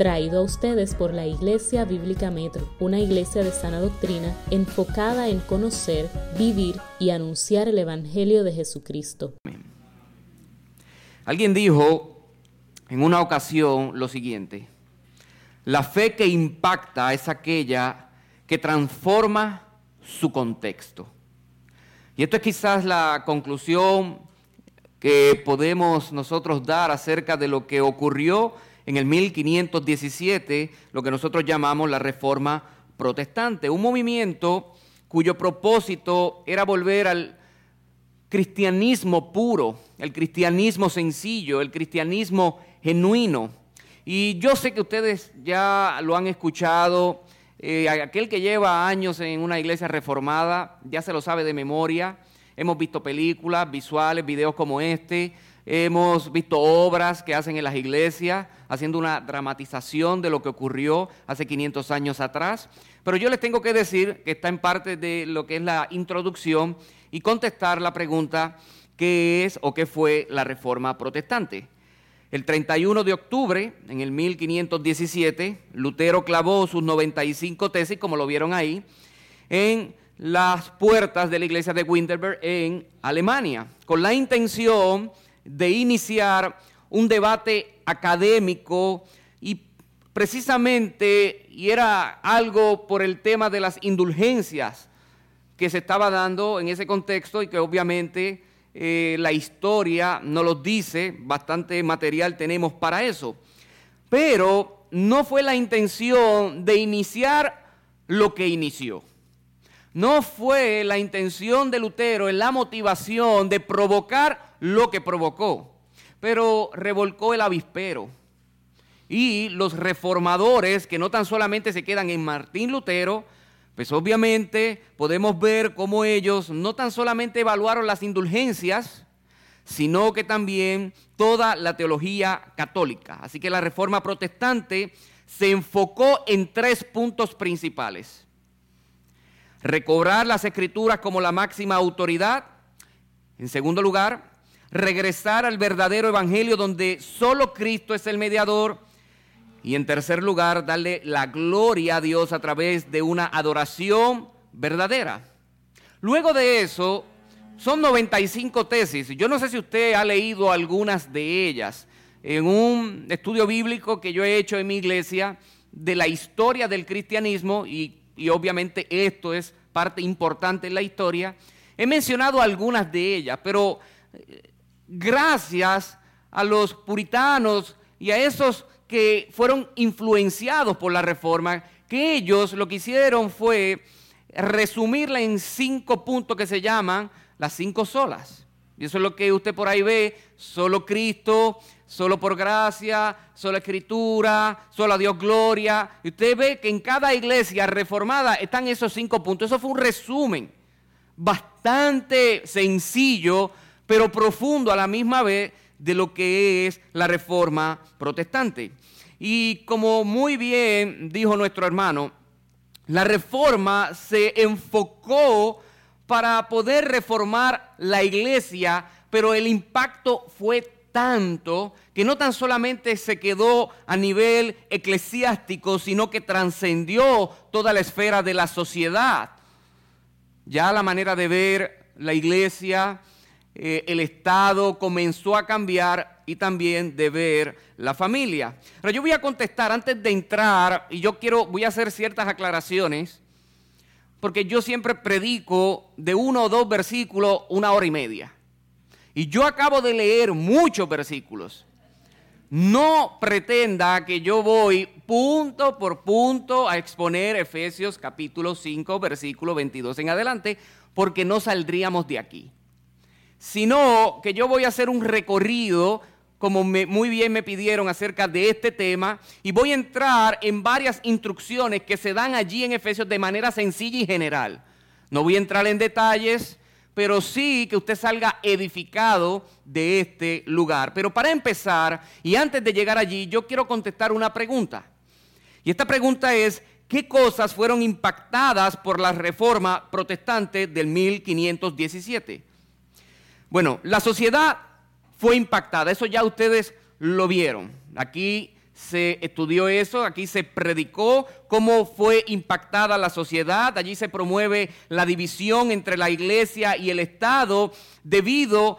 traído a ustedes por la Iglesia Bíblica Metro, una iglesia de sana doctrina enfocada en conocer, vivir y anunciar el Evangelio de Jesucristo. Alguien dijo en una ocasión lo siguiente, la fe que impacta es aquella que transforma su contexto. Y esto es quizás la conclusión que podemos nosotros dar acerca de lo que ocurrió en el 1517, lo que nosotros llamamos la Reforma Protestante, un movimiento cuyo propósito era volver al cristianismo puro, el cristianismo sencillo, el cristianismo genuino. Y yo sé que ustedes ya lo han escuchado, eh, aquel que lleva años en una iglesia reformada ya se lo sabe de memoria. Hemos visto películas, visuales, videos como este. Hemos visto obras que hacen en las iglesias, haciendo una dramatización de lo que ocurrió hace 500 años atrás. Pero yo les tengo que decir que está en parte de lo que es la introducción y contestar la pregunta, ¿qué es o qué fue la reforma protestante? El 31 de octubre, en el 1517, Lutero clavó sus 95 tesis, como lo vieron ahí, en las puertas de la iglesia de Winterberg en Alemania, con la intención de iniciar un debate académico y precisamente, y era algo por el tema de las indulgencias que se estaba dando en ese contexto y que obviamente eh, la historia nos lo dice, bastante material tenemos para eso. Pero no fue la intención de iniciar lo que inició. No fue la intención de Lutero en la motivación de provocar lo que provocó, pero revolcó el avispero. Y los reformadores, que no tan solamente se quedan en Martín Lutero, pues obviamente podemos ver cómo ellos no tan solamente evaluaron las indulgencias, sino que también toda la teología católica. Así que la reforma protestante se enfocó en tres puntos principales. Recobrar las escrituras como la máxima autoridad. En segundo lugar, regresar al verdadero evangelio donde solo Cristo es el mediador y en tercer lugar, darle la gloria a Dios a través de una adoración verdadera. Luego de eso, son 95 tesis. Yo no sé si usted ha leído algunas de ellas. En un estudio bíblico que yo he hecho en mi iglesia de la historia del cristianismo, y, y obviamente esto es parte importante en la historia, he mencionado algunas de ellas, pero eh, gracias a los puritanos y a esos que fueron influenciados por la reforma, que ellos lo que hicieron fue resumirla en cinco puntos que se llaman las cinco solas. Y eso es lo que usted por ahí ve, solo Cristo, solo por gracia, solo escritura, solo a Dios gloria. Y usted ve que en cada iglesia reformada están esos cinco puntos. Eso fue un resumen bastante sencillo, pero profundo a la misma vez de lo que es la reforma protestante. Y como muy bien dijo nuestro hermano, la reforma se enfocó para poder reformar la iglesia, pero el impacto fue tanto que no tan solamente se quedó a nivel eclesiástico, sino que trascendió toda la esfera de la sociedad. Ya la manera de ver la iglesia, eh, el Estado comenzó a cambiar y también de ver la familia. Pero yo voy a contestar antes de entrar y yo quiero, voy a hacer ciertas aclaraciones porque yo siempre predico de uno o dos versículos una hora y media. Y yo acabo de leer muchos versículos. No pretenda que yo voy punto por punto a exponer Efesios capítulo 5, versículo 22 en adelante, porque no saldríamos de aquí sino que yo voy a hacer un recorrido, como muy bien me pidieron acerca de este tema, y voy a entrar en varias instrucciones que se dan allí en Efesios de manera sencilla y general. No voy a entrar en detalles, pero sí que usted salga edificado de este lugar. Pero para empezar, y antes de llegar allí, yo quiero contestar una pregunta. Y esta pregunta es, ¿qué cosas fueron impactadas por la reforma protestante del 1517? Bueno, la sociedad fue impactada, eso ya ustedes lo vieron. Aquí se estudió eso, aquí se predicó cómo fue impactada la sociedad, allí se promueve la división entre la iglesia y el Estado debido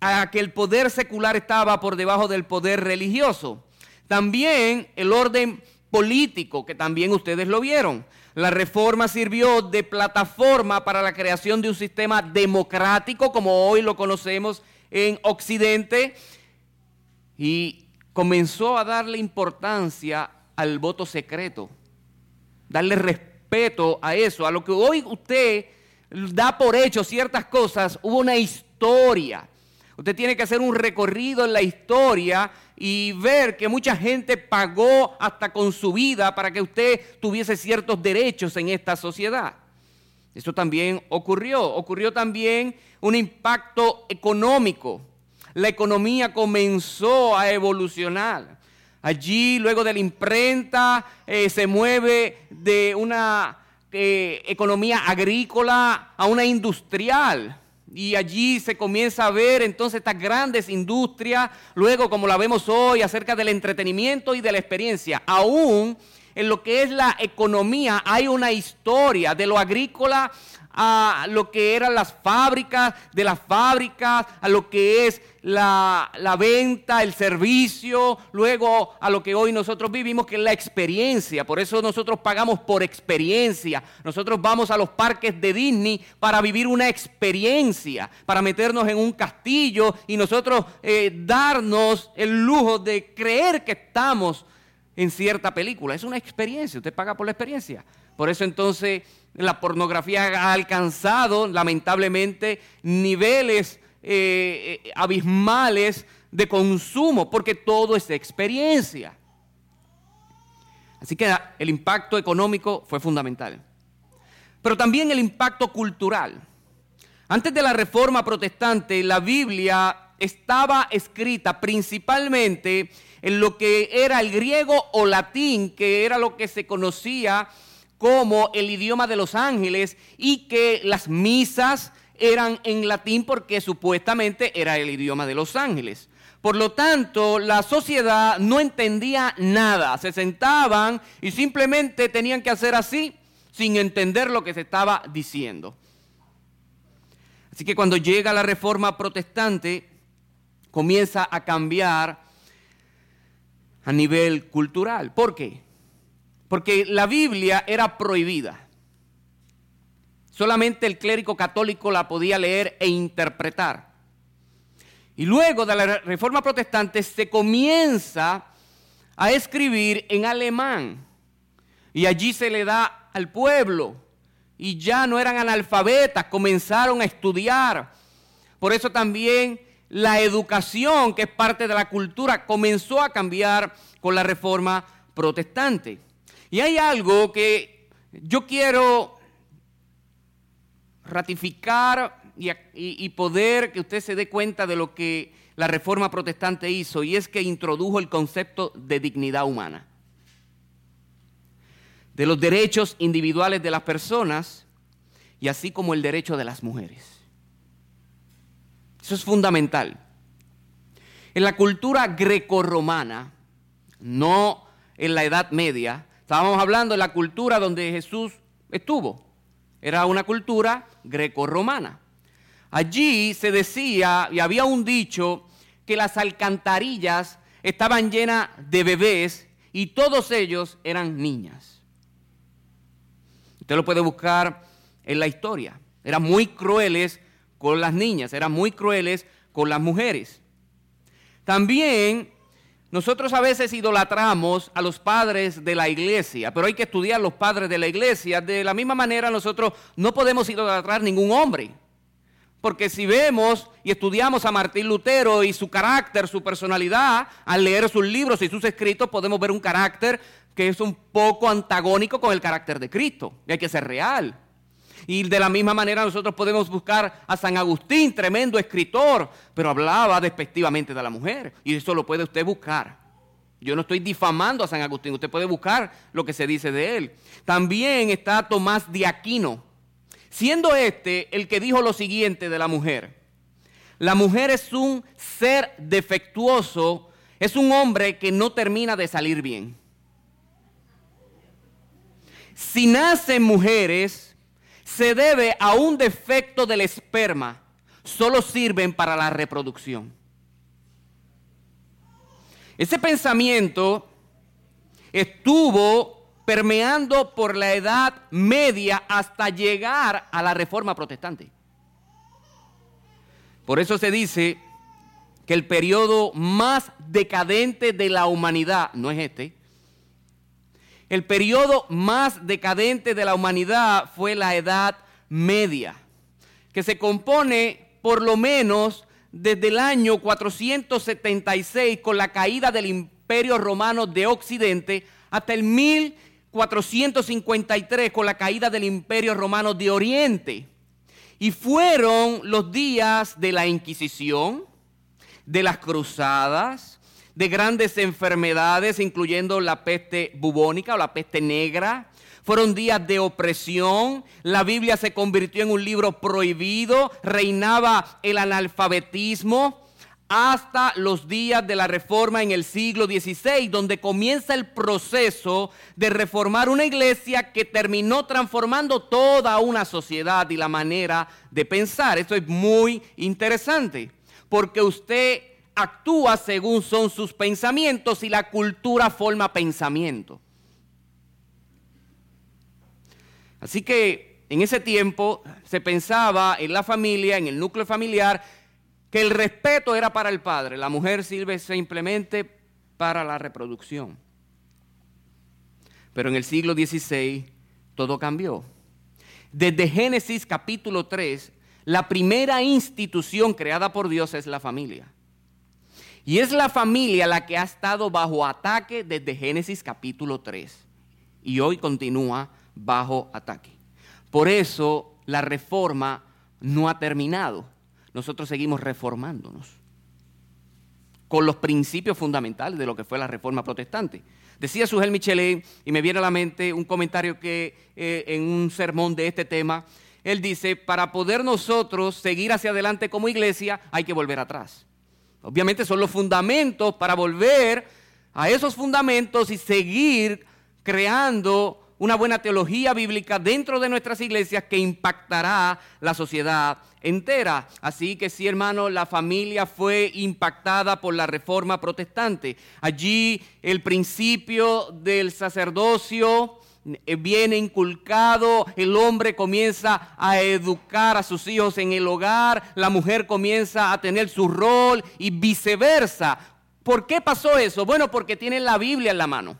a que el poder secular estaba por debajo del poder religioso. También el orden político, que también ustedes lo vieron. La reforma sirvió de plataforma para la creación de un sistema democrático como hoy lo conocemos en Occidente y comenzó a darle importancia al voto secreto, darle respeto a eso, a lo que hoy usted da por hecho ciertas cosas, hubo una historia. Usted tiene que hacer un recorrido en la historia y ver que mucha gente pagó hasta con su vida para que usted tuviese ciertos derechos en esta sociedad. Eso también ocurrió. Ocurrió también un impacto económico. La economía comenzó a evolucionar. Allí, luego de la imprenta, eh, se mueve de una eh, economía agrícola a una industrial. Y allí se comienza a ver entonces estas grandes industrias, luego como la vemos hoy, acerca del entretenimiento y de la experiencia. Aún en lo que es la economía hay una historia de lo agrícola a lo que eran las fábricas, de las fábricas, a lo que es la, venta, el servicio, luego a lo que hoy nosotros vivimos, que es la experiencia. Por eso nosotros pagamos por experiencia. Nosotros vamos a los parques de Disney para vivir una experiencia, para meternos en un castillo y nosotros eh, darnos el lujo de creer que estamos en cierta película. Es una experiencia, usted paga por la experiencia. Por eso entonces la pornografía ha alcanzado lamentablemente niveles eh, eh, abismales de consumo, porque todo es experiencia. Así que el impacto económico fue fundamental. Pero también el impacto cultural. Antes de la reforma protestante, la Biblia estaba escrita principalmente en lo que era el griego o latín, que era lo que se conocía como el idioma de los ángeles y que las misas eran en latín porque supuestamente era el idioma de los ángeles. Por lo tanto, la sociedad no entendía nada. Se sentaban y simplemente tenían que hacer así sin entender lo que se estaba diciendo. Así que cuando llega la reforma protestante, comienza a cambiar a nivel cultural. ¿Por qué? Porque la Biblia era prohibida. Solamente el clérigo católico la podía leer e interpretar. Y luego de la reforma protestante se comienza a escribir en alemán. Y allí se le da al pueblo. Y ya no eran analfabetas, comenzaron a estudiar. Por eso también la educación, que es parte de la cultura, comenzó a cambiar con la reforma protestante. Y hay algo que yo quiero ratificar y, poder que usted se dé cuenta de lo que la reforma protestante hizo, y es que introdujo el concepto de dignidad humana, de los derechos individuales de las personas y así como el derecho de las mujeres. Eso es fundamental. En la cultura grecorromana, no en la Edad Media, Estábamos hablando de la cultura donde Jesús estuvo. Era una cultura greco-romana. Allí se decía, y había un dicho, que las alcantarillas estaban llenas de bebés y todos ellos eran niñas. Usted lo puede buscar en la historia. Eran muy crueles con las niñas, eran muy crueles con las mujeres. También nosotros a veces idolatramos a los padres de la iglesia, pero hay que estudiar los padres de la iglesia. De la misma manera nosotros no podemos idolatrar ningún hombre. Porque si vemos y estudiamos a Martín Lutero y su carácter, su personalidad, al leer sus libros y sus escritos, podemos ver un carácter que es un poco antagónico con el carácter de Cristo. Y hay que ser real. Y de la misma manera nosotros podemos buscar a San Agustín, tremendo escritor, pero hablaba despectivamente de la mujer. Y eso lo puede usted buscar. Yo no estoy difamando a San Agustín, usted puede buscar lo que se dice de él. También está Tomás de Aquino, siendo este el que dijo lo siguiente de la mujer. La mujer es un ser defectuoso es un hombre que no termina de salir bien. Si nacen mujeres, se debe a un defecto del esperma. Solo sirven para la reproducción. Ese pensamiento estuvo permeando por la edad media hasta llegar a la reforma protestante. Por eso se dice que el periodo más decadente de la humanidad, no es este, el periodo más decadente de la humanidad fue la Edad Media, que se compone por lo menos desde el año 476 con la caída del Imperio Romano de Occidente hasta el 1453 con la caída del Imperio Romano de Oriente. Y fueron los días de la Inquisición, de las cruzadas, de grandes enfermedades, incluyendo la peste bubónica o la peste negra. Fueron días de opresión, la Biblia se convirtió en un libro prohibido, reinaba el analfabetismo hasta los días de la reforma en el siglo XVI, donde comienza el proceso de reformar una iglesia que terminó transformando toda una sociedad y la manera de pensar. Esto es muy interesante, porque usted actúa según son sus pensamientos y la cultura forma pensamiento. Así que en ese tiempo se pensaba en la familia, en el núcleo familiar, que el respeto era para el padre, la mujer sirve simplemente para la reproducción. Pero en el siglo XVI todo cambió. Desde Génesis capítulo 3, la primera institución creada por Dios es la familia. Y es la familia la que ha estado bajo ataque desde Génesis capítulo 3. Y hoy continúa bajo ataque. Por eso la reforma no ha terminado. Nosotros seguimos reformándonos con los principios fundamentales de lo que fue la reforma protestante. Decía Sujel Michelet, y me viene a la mente un comentario que eh, en un sermón de este tema, él dice, para poder nosotros seguir hacia adelante como iglesia hay que volver atrás. Obviamente son los fundamentos para volver a esos fundamentos y seguir creando una buena teología bíblica dentro de nuestras iglesias que impactará la sociedad entera. Así que sí, hermano, la familia fue impactada por la reforma protestante. Allí el principio del sacerdocio viene inculcado, el hombre comienza a educar a sus hijos en el hogar, la mujer comienza a tener su rol y viceversa. ¿Por qué pasó eso? Bueno, porque tienen la Biblia en la mano.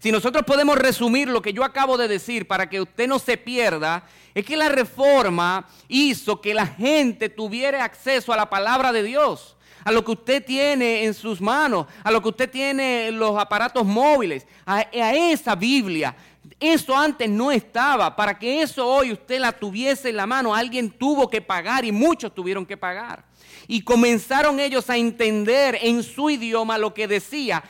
Si nosotros podemos resumir lo que yo acabo de decir para que usted no se pierda, es que la reforma hizo que la gente tuviera acceso a la palabra de Dios a lo que usted tiene en sus manos, a lo que usted tiene en los aparatos móviles, a, esa Biblia. Eso antes no estaba. Para que eso hoy usted la tuviese en la mano, alguien tuvo que pagar y muchos tuvieron que pagar. Y comenzaron ellos a entender en su idioma lo que decía.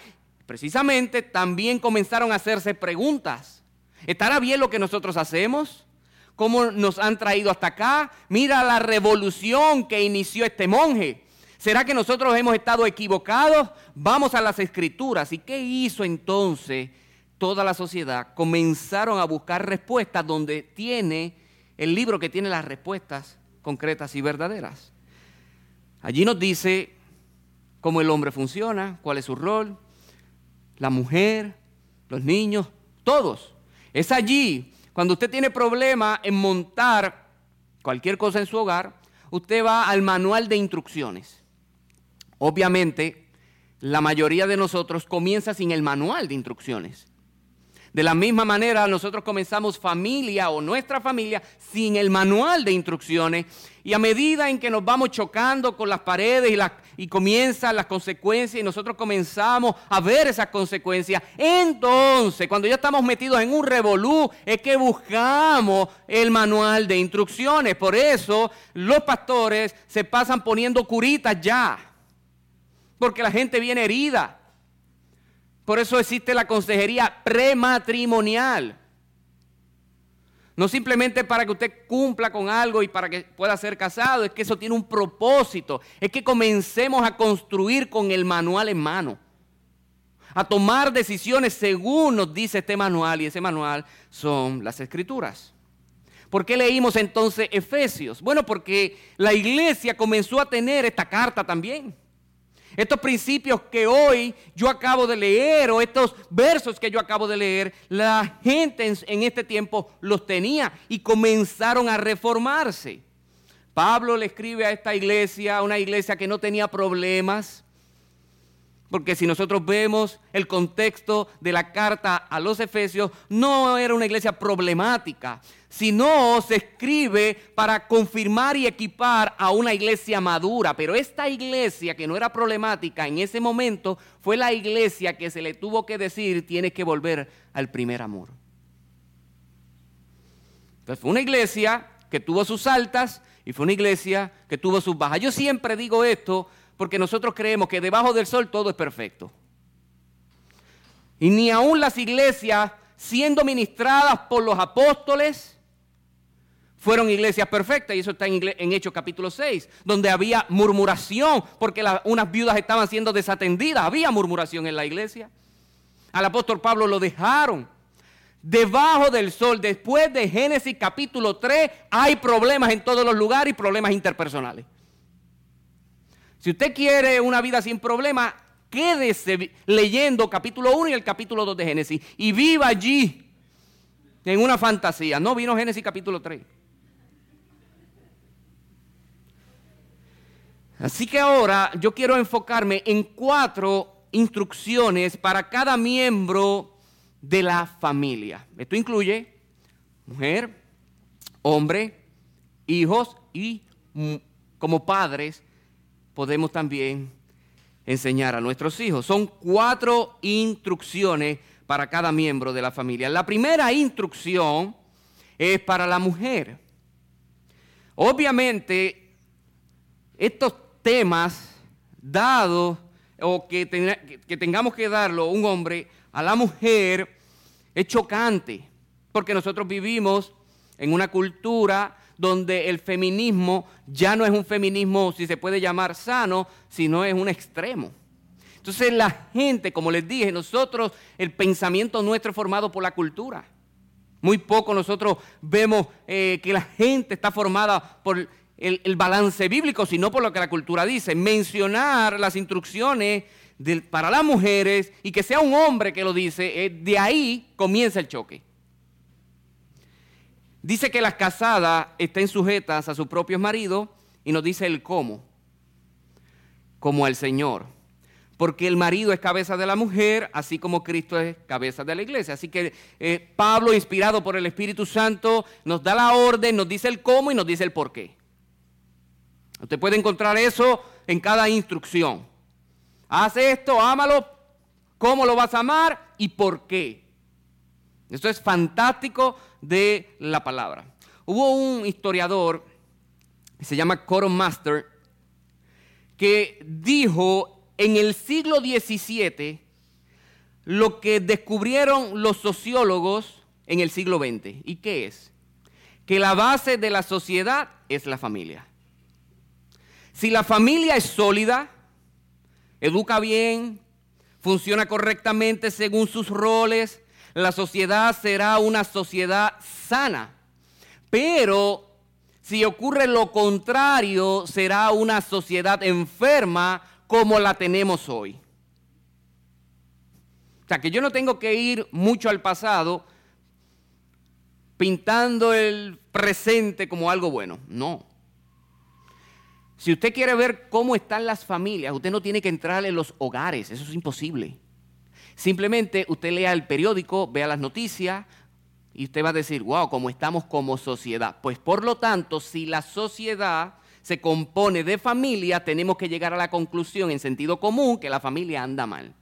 Precisamente también comenzaron a hacerse preguntas. ¿Estará bien lo que nosotros hacemos? ¿Cómo nos han traído hasta acá? Mira la revolución que inició este monje. ¿Será que nosotros hemos estado equivocados? Vamos a las escrituras. ¿Y qué hizo entonces toda la sociedad? Comenzaron a buscar respuestas donde tiene el libro que tiene las respuestas concretas y verdaderas. Allí nos dice cómo el hombre funciona, cuál es su rol, la mujer, los niños, todos. Es allí, cuando usted tiene problema en montar cualquier cosa en su hogar, usted va al manual de instrucciones. Obviamente, la mayoría de nosotros comienza sin el manual de instrucciones. De la misma manera, nosotros comenzamos familia o nuestra familia sin el manual de instrucciones y a medida en que nos vamos chocando con las paredes y, y comienzan las consecuencias y nosotros comenzamos a ver esas consecuencias, entonces cuando ya estamos metidos en un revolú es que buscamos el manual de instrucciones. Por eso los pastores se pasan poniendo curitas ya porque la gente viene herida. Por eso existe la consejería prematrimonial. No simplemente para que usted cumpla con algo y para que pueda ser casado, es que eso tiene un propósito. Es que comencemos a construir con el manual en mano. A tomar decisiones según nos dice este manual y ese manual son las escrituras. ¿Por qué leímos entonces Efesios? Bueno, porque la iglesia comenzó a tener esta carta también. Estos principios que hoy yo acabo de leer o estos versos que yo acabo de leer, la gente en, este tiempo los tenía y comenzaron a reformarse. Pablo le escribe a esta iglesia, una iglesia que no tenía problemas, porque si nosotros vemos el contexto de la carta a los Efesios, no era una iglesia problemática, sino se escribe para confirmar y equipar a una iglesia madura. Pero esta iglesia que no era problemática en ese momento fue la iglesia que se le tuvo que decir tiene que volver al primer amor. Entonces fue una iglesia que tuvo sus altas y fue una iglesia que tuvo sus bajas. Yo siempre digo esto porque nosotros creemos que debajo del sol todo es perfecto. Y ni aún las iglesias siendo ministradas por los apóstoles fueron iglesias perfectas, y eso está en, Hechos capítulo 6, donde había murmuración, porque unas viudas estaban siendo desatendidas, había murmuración en la iglesia. Al apóstol Pablo lo dejaron. Debajo del sol, después de Génesis capítulo 3, hay problemas en todos los lugares y problemas interpersonales. Si usted quiere una vida sin problema, quédese leyendo capítulo 1 y el capítulo 2 de Génesis y viva allí en una fantasía. No vino Génesis capítulo 3. Así que ahora yo quiero enfocarme en cuatro instrucciones para cada miembro de la familia. Esto incluye mujer, hombre, hijos y mm, como padres podemos también enseñar a nuestros hijos. Son cuatro instrucciones para cada miembro de la familia. La primera instrucción es para la mujer. Obviamente, estos temas dados o que, tengamos que darlo un hombre a la mujer es chocante, porque nosotros vivimos en una cultura donde el feminismo ya no es un feminismo, si se puede llamar sano, sino es un extremo. Entonces la gente, como les dije, nosotros, el pensamiento nuestro es formado por la cultura. Muy poco nosotros vemos eh, que la gente está formada por el, balance bíblico, sino por lo que la cultura dice. Mencionar las instrucciones para las mujeres y que sea un hombre que lo dice, eh, de ahí comienza el choque. Dice que las casadas estén sujetas a sus propios maridos y nos dice el cómo, como al Señor. Porque el marido es cabeza de la mujer, así como Cristo es cabeza de la iglesia. Así que eh, Pablo, inspirado por el Espíritu Santo, nos da la orden, nos dice el cómo y nos dice el por qué. Usted puede encontrar eso en cada instrucción. Haz esto, ámalo, cómo lo vas a amar y por qué. Esto es fantástico de la palabra. Hubo un historiador se llama Coron Master que dijo en el siglo XVII lo que descubrieron los sociólogos en el siglo XX. ¿Y qué es? Que la base de la sociedad es la familia. Si la familia es sólida, educa bien, funciona correctamente según sus roles, la sociedad será una sociedad sana. Pero si ocurre lo contrario, será una sociedad enferma como la tenemos hoy. O sea, que yo no tengo que ir mucho al pasado pintando el presente como algo bueno. No. Si usted quiere ver cómo están las familias, usted no tiene que entrar en los hogares, eso es imposible. Simplemente usted lea el periódico, vea las noticias y usted va a decir, wow, ¿cómo estamos como sociedad? Pues por lo tanto, si la sociedad se compone de familia, tenemos que llegar a la conclusión en sentido común que la familia anda mal.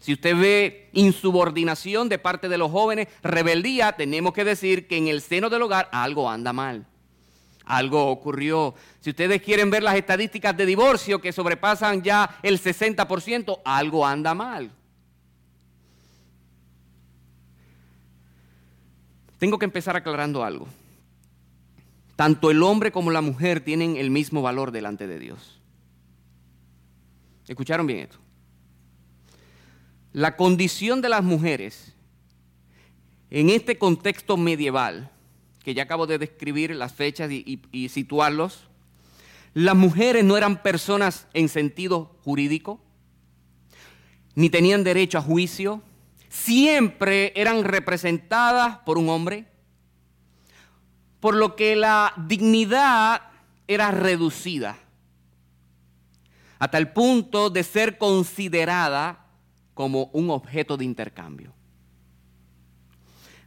Si usted ve insubordinación de parte de los jóvenes, rebeldía, tenemos que decir que en el seno del hogar algo anda mal algo ocurrió. Si ustedes quieren ver las estadísticas de divorcio que sobrepasan ya el 60%, algo anda mal. Tengo que empezar aclarando algo. Tanto el hombre como la mujer tienen el mismo valor delante de Dios. ¿Escucharon bien esto? La condición de las mujeres en este contexto medieval, que ya acabo de describir las fechas y, situarlos, las mujeres no eran personas en sentido jurídico, ni tenían derecho a juicio, siempre eran representadas por un hombre, por lo que la dignidad era reducida hasta el punto de ser considerada como un objeto de intercambio.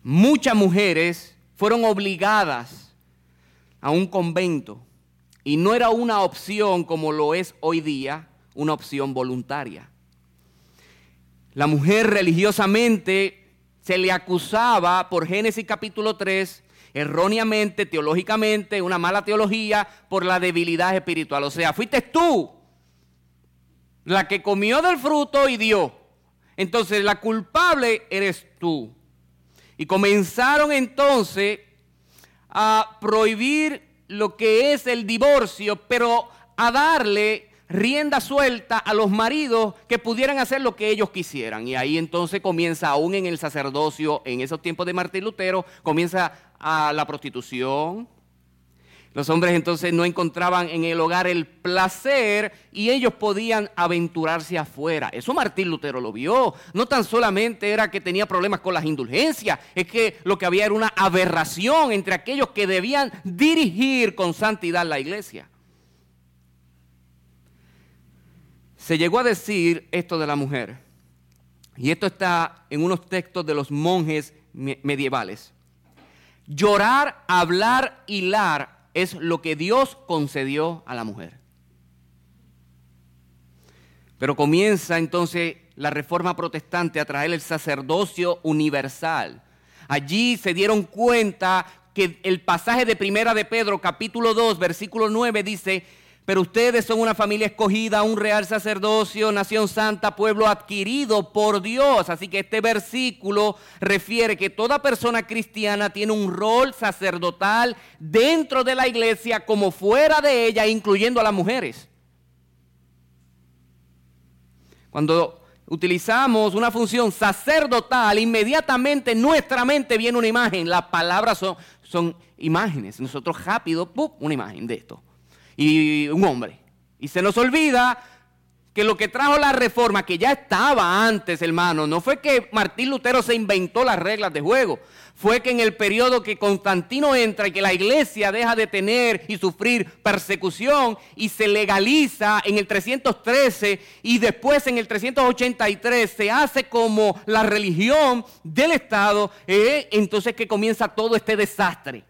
Muchas mujeres fueron obligadas a un convento y no era una opción como lo es hoy día, una opción voluntaria. La mujer religiosamente se le acusaba por Génesis capítulo 3, erróneamente, teológicamente, una mala teología, por la debilidad espiritual. O sea, fuiste tú la que comió del fruto y dio. Entonces la culpable eres tú. Y comenzaron entonces a prohibir lo que es el divorcio, pero a darle rienda suelta a los maridos que pudieran hacer lo que ellos quisieran. Y ahí entonces comienza, aún en el sacerdocio, en esos tiempos de Martín Lutero, comienza a la prostitución. Los hombres entonces no encontraban en el hogar el placer y ellos podían aventurarse afuera. Eso Martín Lutero lo vio. No tan solamente era que tenía problemas con las indulgencias, es que lo que había era una aberración entre aquellos que debían dirigir con santidad la iglesia. se llegó a decir esto de la mujer, y esto está en unos textos de los monjes medievales. Llorar, hablar, hilar es lo que Dios concedió a la mujer. Pero comienza entonces la reforma protestante a traer el sacerdocio universal. Allí se dieron cuenta que el pasaje de Primera de Pedro, capítulo 2, versículo 9, dice, pero ustedes son una familia escogida, un real sacerdocio, nación santa, pueblo adquirido por Dios. Así que este versículo refiere que toda persona cristiana tiene un rol sacerdotal dentro de la iglesia como fuera de ella, incluyendo a las mujeres. Cuando utilizamos una función sacerdotal, inmediatamente en nuestra mente viene una imagen. Las palabras son, son imágenes. Nosotros rápido, una imagen de esto y un hombre. Y se nos olvida que lo que trajo la reforma, que ya estaba antes, hermano, no fue que Martín Lutero se inventó las reglas de juego, fue que en el periodo que Constantino entra y que la iglesia deja de tener y sufrir persecución y se legaliza en el 313 y después en el 383 se hace como la religión del Estado, eh, entonces que comienza todo este desastre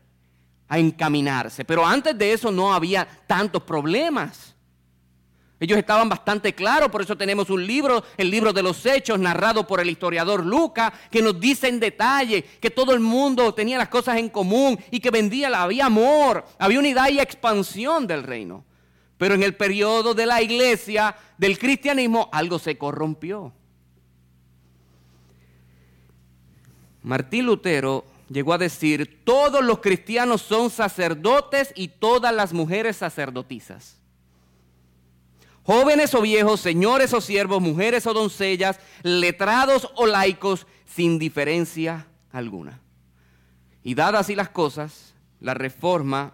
a encaminarse. Pero antes de eso no había tantos problemas. Ellos estaban bastante claros, por eso tenemos un libro, el libro de los hechos, narrado por el historiador Lucas, que nos dice en detalle que todo el mundo tenía las cosas en común y que vendía, había amor, había unidad y expansión del reino. Pero en el periodo de la iglesia, del cristianismo, algo se corrompió. Martín Lutero llegó a decir, todos los cristianos son sacerdotes y todas las mujeres sacerdotisas. Jóvenes o viejos, señores o siervos, mujeres o doncellas, letrados o laicos, sin diferencia alguna. Y dadas así las cosas, la reforma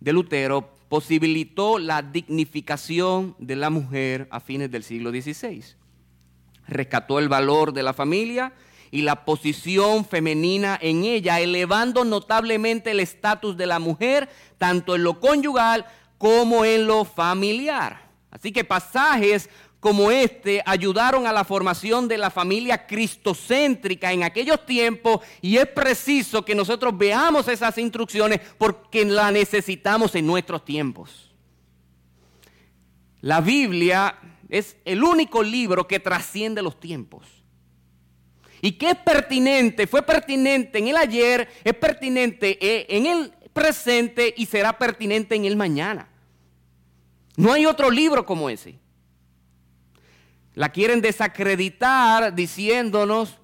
de Lutero posibilitó la dignificación de la mujer a fines del siglo XVI. Rescató el valor de la familia y la posición femenina en ella, elevando notablemente el estatus de la mujer, tanto en lo conyugal como en lo familiar. Así que pasajes como este ayudaron a la formación de la familia cristocéntrica en aquellos tiempos y es preciso que nosotros veamos esas instrucciones porque la necesitamos en nuestros tiempos. La Biblia es el único libro que trasciende los tiempos. ¿Y qué es pertinente? Fue pertinente en el ayer, es pertinente eh, en el presente y será pertinente en el mañana. No hay otro libro como ese. La quieren desacreditar diciéndonos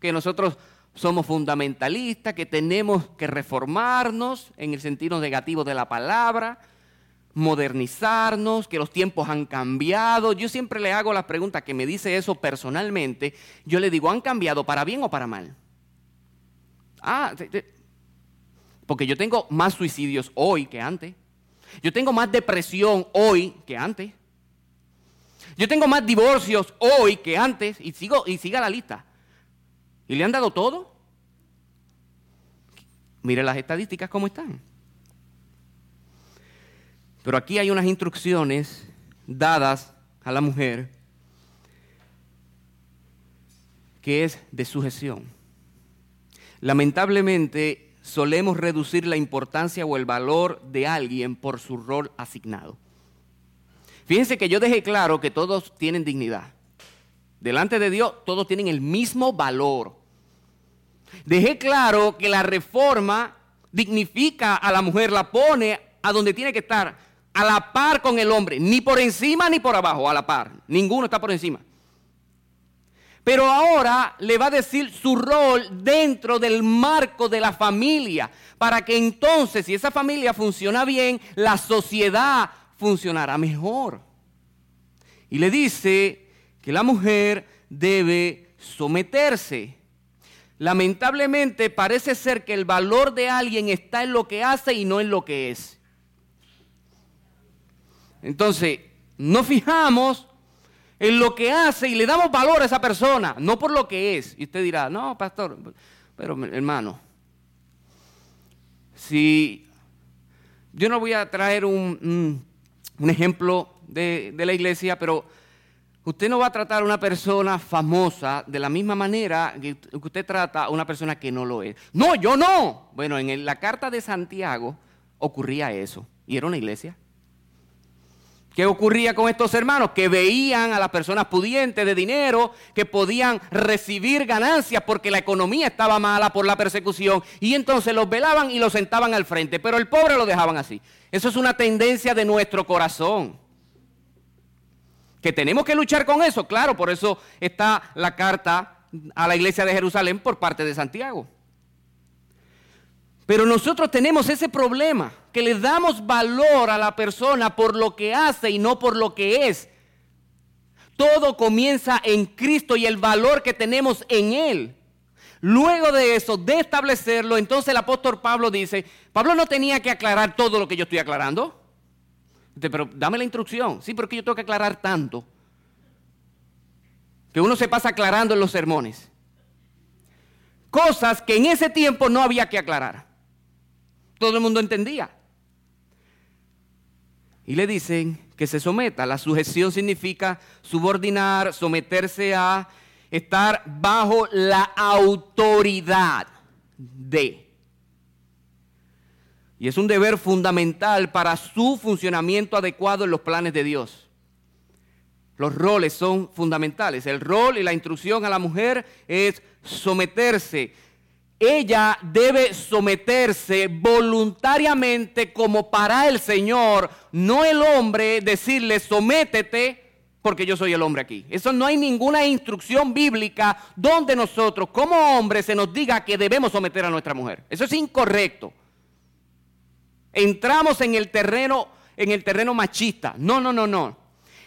que nosotros somos fundamentalistas, que tenemos que reformarnos en el sentido negativo de la palabra, modernizarnos, que los tiempos han cambiado. Yo siempre le hago la pregunta que me dice eso personalmente. Yo le digo, ¿han cambiado para bien o para mal? Ah, porque yo tengo más suicidios hoy que antes. Yo tengo más depresión hoy que antes. Yo tengo más divorcios hoy que antes y sigo y siga la lista. ¿Y le han dado todo? Mire las estadísticas cómo están. Pero aquí hay unas instrucciones dadas a la mujer que es de sujeción. Lamentablemente solemos reducir la importancia o el valor de alguien por su rol asignado. Fíjense que yo dejé claro que todos tienen dignidad. Delante de Dios todos tienen el mismo valor. Dejé claro que la reforma dignifica a la mujer, la pone a donde tiene que estar, a la par con el hombre, ni por encima ni por abajo, a la par. Ninguno está por encima. Pero ahora le va a decir su rol dentro del marco de la familia, para que entonces, si esa familia funciona bien, la sociedad funcionará mejor. Y le dice que la mujer debe someterse. Lamentablemente parece ser que el valor de alguien está en lo que hace y no en lo que es. Entonces, nos fijamos en lo que hace y le damos valor a esa persona, no por lo que es. Y usted dirá, no, pastor, pero hermano, si yo no voy a traer un, un ejemplo de, la iglesia, pero usted no va a tratar a una persona famosa de la misma manera que usted trata a una persona que no lo es. No, yo no. Bueno, en la carta de Santiago ocurría eso. Y era una iglesia. ¿Qué ocurría con estos hermanos? Que veían a las personas pudientes de dinero, que podían recibir ganancias porque la economía estaba mala por la persecución, y entonces los velaban y los sentaban al frente, pero el pobre lo dejaban así. Eso es una tendencia de nuestro corazón. Que tenemos que luchar con eso, claro, por eso está la carta a la iglesia de Jerusalén por parte de Santiago. Pero nosotros tenemos ese problema, que le damos valor a la persona por lo que hace y no por lo que es. Todo comienza en Cristo y el valor que tenemos en Él. Luego de eso, de establecerlo, entonces el apóstol Pablo dice, Pablo no tenía que aclarar todo lo que yo estoy aclarando. Pero dame la instrucción. Sí, porque yo tengo que aclarar tanto. Que uno se pasa aclarando en los sermones. Cosas que en ese tiempo no había que aclarar. Todo el mundo entendía. Y le dicen que se someta. La sujeción significa subordinar, someterse a estar bajo la autoridad de. Y es un deber fundamental para su funcionamiento adecuado en los planes de Dios. Los roles son fundamentales. El rol y la instrucción a la mujer es someterse ella debe someterse voluntariamente como para el Señor, no el hombre decirle sométete porque yo soy el hombre aquí. Eso no hay ninguna instrucción bíblica donde nosotros como hombres se nos diga que debemos someter a nuestra mujer. Eso es incorrecto. Entramos en el terreno en el terreno machista. No, no, no, no.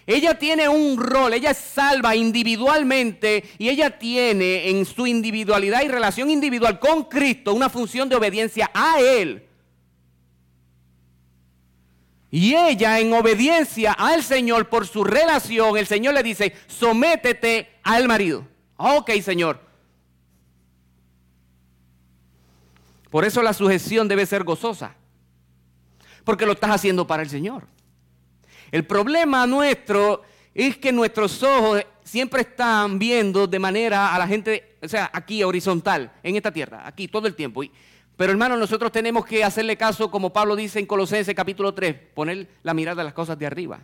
Ella tiene un rol, ella es salva individualmente y ella tiene en su individualidad y relación individual con Cristo una función de obediencia a Él. Y ella en obediencia al Señor por su relación, el Señor le dice, sométete al marido. Ok, Señor. Por eso la sujeción debe ser gozosa. Porque lo estás haciendo para el Señor. El problema nuestro es que nuestros ojos siempre están viendo de manera a la gente, o sea, aquí horizontal, en esta tierra, aquí todo el tiempo. Pero hermano, nosotros tenemos que hacerle caso, como Pablo dice en Colosenses capítulo 3, poner la mirada a las cosas de arriba.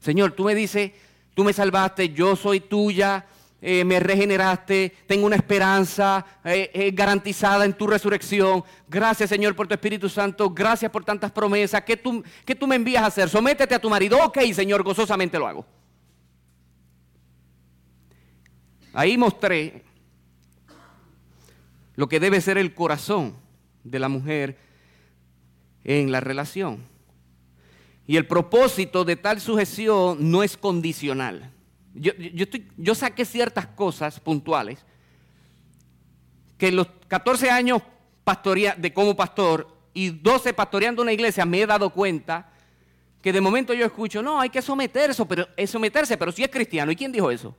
Señor, tú me dices, tú me salvaste, yo soy tuya, eh, me regeneraste, tengo una esperanza eh, eh, garantizada en tu resurrección. Gracias Señor por tu Espíritu Santo, gracias por tantas promesas. ¿Qué tú, tú me envías a hacer? Sométete a tu marido. Ok Señor, gozosamente lo hago. Ahí mostré lo que debe ser el corazón de la mujer en la relación. Y el propósito de tal sujeción no es condicional. Yo, saqué ciertas cosas puntuales que en los 14 años de como pastor y 12 pastoreando una iglesia me he dado cuenta que de momento yo escucho, no, hay que someterse, pero, someterse, pero si es cristiano. ¿Y quién dijo eso?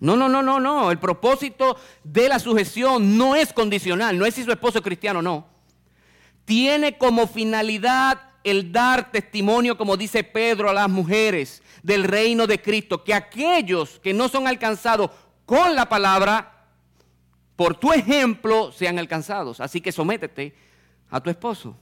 No, no, no, no, no. El propósito de la sujeción no es condicional, no es si su esposo es cristiano o no. Tiene como finalidad el dar testimonio, como dice Pedro, a las mujeres del reino de Cristo, que aquellos que no son alcanzados con la palabra, por tu ejemplo, sean alcanzados. Así que sométete a tu esposo.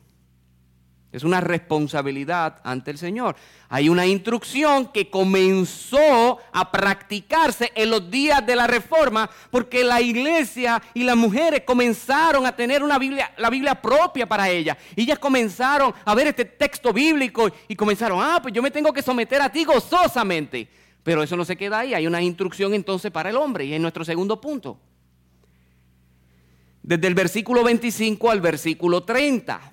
Es una responsabilidad ante el Señor. Hay una instrucción que comenzó a practicarse en los días de la reforma porque la iglesia y las mujeres comenzaron a tener una Biblia, la Biblia propia para ellas. Y ellas comenzaron a ver este texto bíblico y comenzaron, ah, pues yo me tengo que someter a ti gozosamente. Pero eso no se queda ahí, hay una instrucción entonces para el hombre y es nuestro segundo punto. Desde el versículo 25 al versículo 30.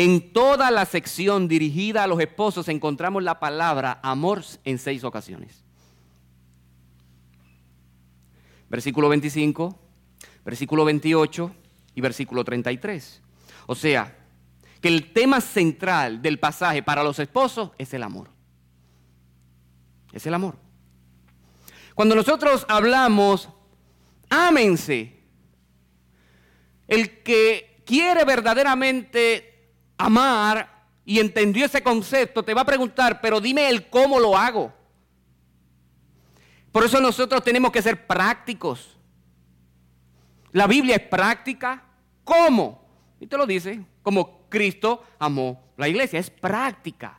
En toda la sección dirigida a los esposos encontramos la palabra amor en seis ocasiones. Versículo 25, versículo 28 y versículo 33. O sea, que el tema central del pasaje para los esposos es el amor. Es el amor. Cuando nosotros hablamos, ámense, el que quiere verdaderamente amar y entendió ese concepto, te va a preguntar, pero dime el cómo lo hago. Por eso nosotros tenemos que ser prácticos. La Biblia es práctica. ¿Cómo? Y te lo dice, como Cristo amó la iglesia, es práctica.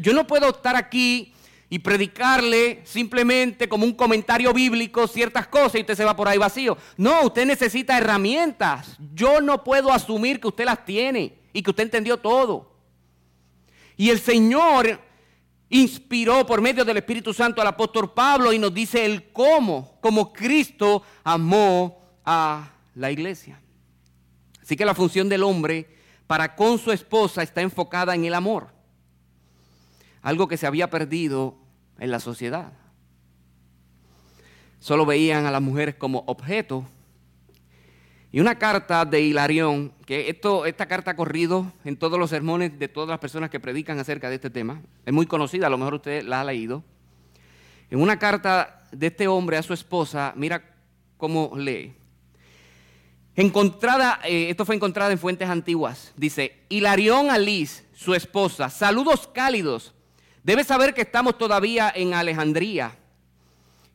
Yo no puedo estar aquí y predicarle simplemente como un comentario bíblico ciertas cosas y usted se va por ahí vacío. No, usted necesita herramientas. Yo no puedo asumir que usted las tiene y que usted entendió todo. Y el Señor inspiró por medio del Espíritu Santo al apóstol Pablo y nos dice el cómo, como Cristo amó a la iglesia. Así que la función del hombre para con su esposa está enfocada en el amor, algo que se había perdido en la sociedad. Solo veían a las mujeres como objetos y una carta de Hilarión, que esta carta ha corrido en todos los sermones de todas las personas que predican acerca de este tema. Es muy conocida, a lo mejor usted la ha leído. En una carta de este hombre a su esposa, mira cómo lee. Encontrada, eh, esto fue encontrada en fuentes antiguas. Dice, Hilarión Alice, su esposa, saludos cálidos. Debes saber que estamos todavía en Alejandría.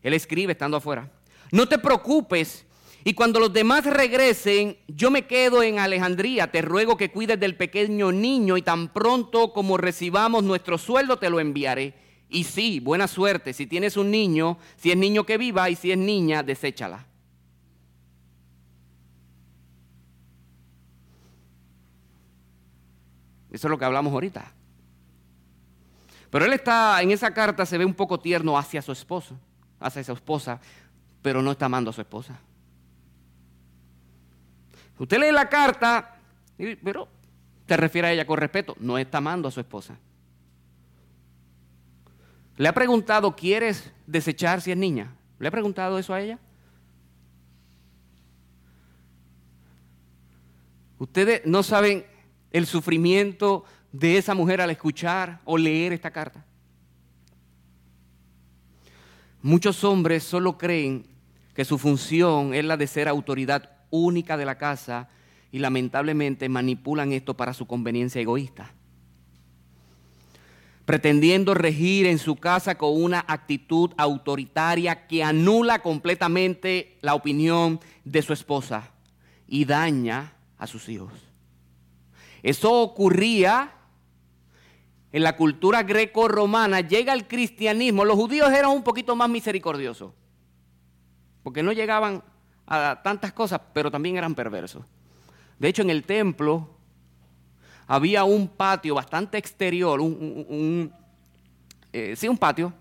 Él escribe estando afuera. No te preocupes y cuando los demás regresen, yo me quedo en Alejandría. Te ruego que cuides del pequeño niño y tan pronto como recibamos nuestro sueldo te lo enviaré. Y sí, buena suerte. Si tienes un niño, si es niño que viva y si es niña, deséchala. Eso es lo que hablamos ahorita. Pero él está, en esa carta se ve un poco tierno hacia su esposo, hacia su esposa, pero no está amando a su esposa. Usted lee la carta, pero te refiere a ella con respeto, no está amando a su esposa. Le ha preguntado, ¿quieres desechar si es niña? ¿Le ha preguntado eso a ella? Ustedes no saben el sufrimiento de esa mujer al escuchar o leer esta carta. Muchos hombres solo creen que su función es la de ser autoridad única de la casa y lamentablemente manipulan esto para su conveniencia egoísta. Pretendiendo regir en su casa con una actitud autoritaria que anula completamente la opinión de su esposa y daña a sus hijos. Eso ocurría en la cultura greco-romana. Llega el cristianismo. Los judíos eran un poquito más misericordiosos. Porque no llegaban tantas cosas, pero también eran perversos. De hecho, en el templo había un patio bastante exterior, un, eh, sí, un patio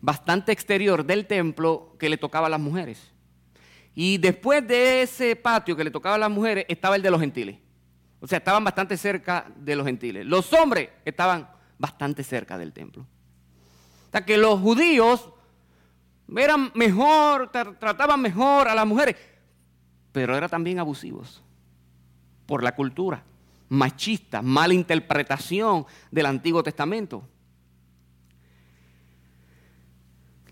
bastante exterior del templo que le tocaba a las mujeres. Y después de ese patio que le tocaba a las mujeres estaba el de los gentiles. O sea, estaban bastante cerca de los gentiles. Los hombres estaban bastante cerca del templo. O sea, que los judíos eran mejor, trataban mejor a las mujeres, pero eran también abusivos por la cultura, machista, mala interpretación del Antiguo Testamento.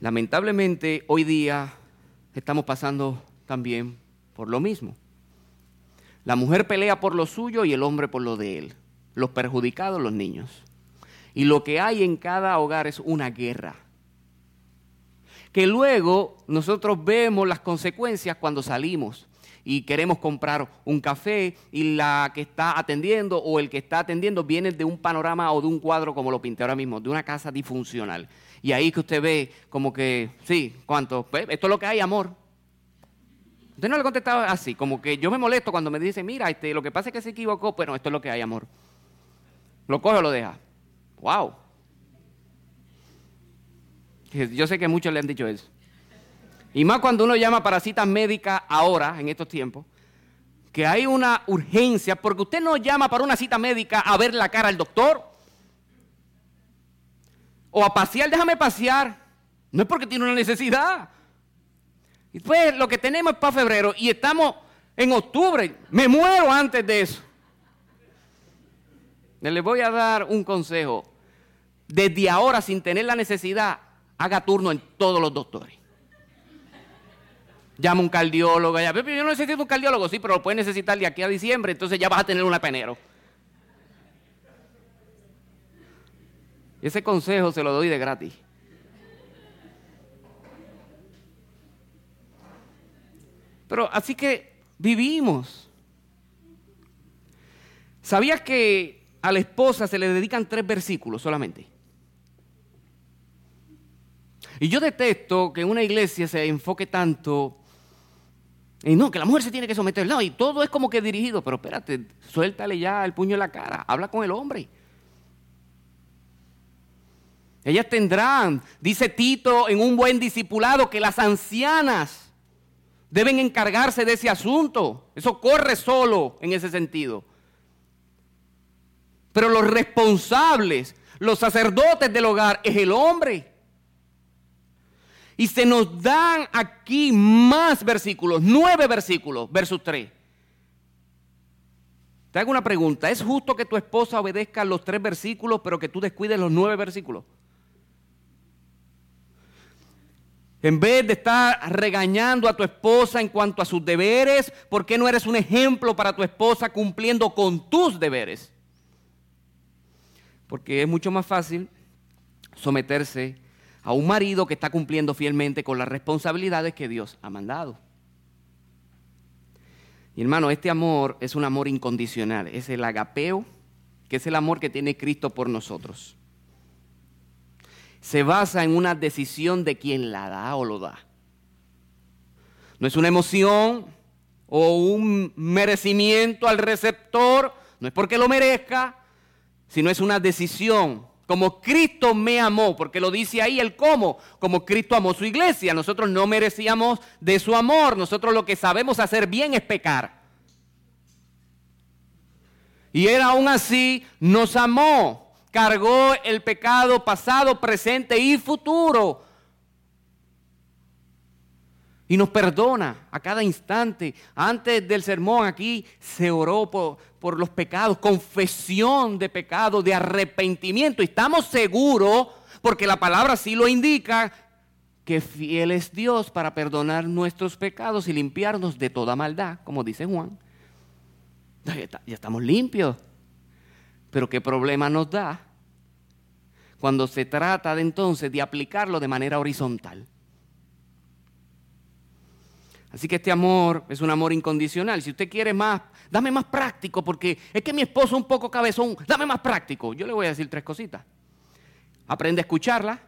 Lamentablemente hoy día estamos pasando también por lo mismo. La mujer pelea por lo suyo y el hombre por lo de él. Los perjudicados, los niños. Y lo que hay en cada hogar es una guerra. Que luego nosotros vemos las consecuencias cuando salimos y queremos comprar un café y la que está atendiendo o el que está atendiendo viene de un panorama o de un cuadro como lo pinté ahora mismo, de una casa disfuncional. Y ahí que usted ve como que, sí, ¿cuánto? Pues, esto es lo que hay, amor. Usted no le contestaba así, como que yo me molesto cuando me dice, mira, este, lo que pasa es que se equivocó, bueno, esto es lo que hay, amor. Lo coge o lo deja. ¡Wow! Yo sé que muchos le han dicho eso. Y más cuando uno llama para citas médicas ahora, en estos tiempos, que hay una urgencia, porque usted no llama para una cita médica a ver la cara al doctor o a pasear, déjame pasear. No es porque tiene una necesidad. Y pues lo que tenemos es para febrero y estamos en octubre. Me muero antes de eso. Les voy a dar un consejo. Desde ahora, sin tener la necesidad, haga turno en todos los doctores llama un cardiólogo. Ya, yo no necesito un cardiólogo, sí, pero lo puedes necesitar de aquí a diciembre, entonces ya vas a tener un apenero. Ese consejo se lo doy de gratis. Pero así que vivimos. ¿Sabías que a la esposa se le dedican tres versículos solamente? Y yo detesto que en una iglesia se enfoque tanto y no, que la mujer se tiene que someter. No, y todo es como que dirigido. Pero espérate, suéltale ya el puño en la cara. Habla con el hombre. Ellas tendrán, dice Tito, en un buen discipulado, que las ancianas deben encargarse de ese asunto. Eso corre solo en ese sentido. Pero los responsables, los sacerdotes del hogar, es el hombre. Y se nos dan aquí más versículos, nueve versículos, versus tres. Te hago una pregunta, ¿es justo que tu esposa obedezca los tres versículos, pero que tú descuides los nueve versículos? En vez de estar regañando a tu esposa en cuanto a sus deberes, ¿por qué no eres un ejemplo para tu esposa cumpliendo con tus deberes? Porque es mucho más fácil someterse a un marido que está cumpliendo fielmente con las responsabilidades que Dios ha mandado. Y hermano, este amor es un amor incondicional, es el agapeo, que es el amor que tiene Cristo por nosotros. Se basa en una decisión de quien la da o lo da. No es una emoción o un merecimiento al receptor, no es porque lo merezca, sino es una decisión como Cristo me amó, porque lo dice ahí el cómo, como Cristo amó su iglesia. Nosotros no merecíamos de su amor, nosotros lo que sabemos hacer bien es pecar. Y él aún así nos amó, cargó el pecado pasado, presente y futuro y nos perdona a cada instante. Antes del sermón aquí se oró por, los pecados, confesión de pecado, de arrepentimiento. Estamos seguros, porque la palabra sí lo indica, que fiel es Dios para perdonar nuestros pecados y limpiarnos de toda maldad, como dice Juan. Ya estamos limpios. Pero qué problema nos da cuando se trata de entonces de aplicarlo de manera horizontal. Así que este amor es un amor incondicional. Si usted quiere más, dame más práctico, porque es que mi esposo es un poco cabezón, dame más práctico. Yo le voy a decir tres cositas. Aprende a escucharla,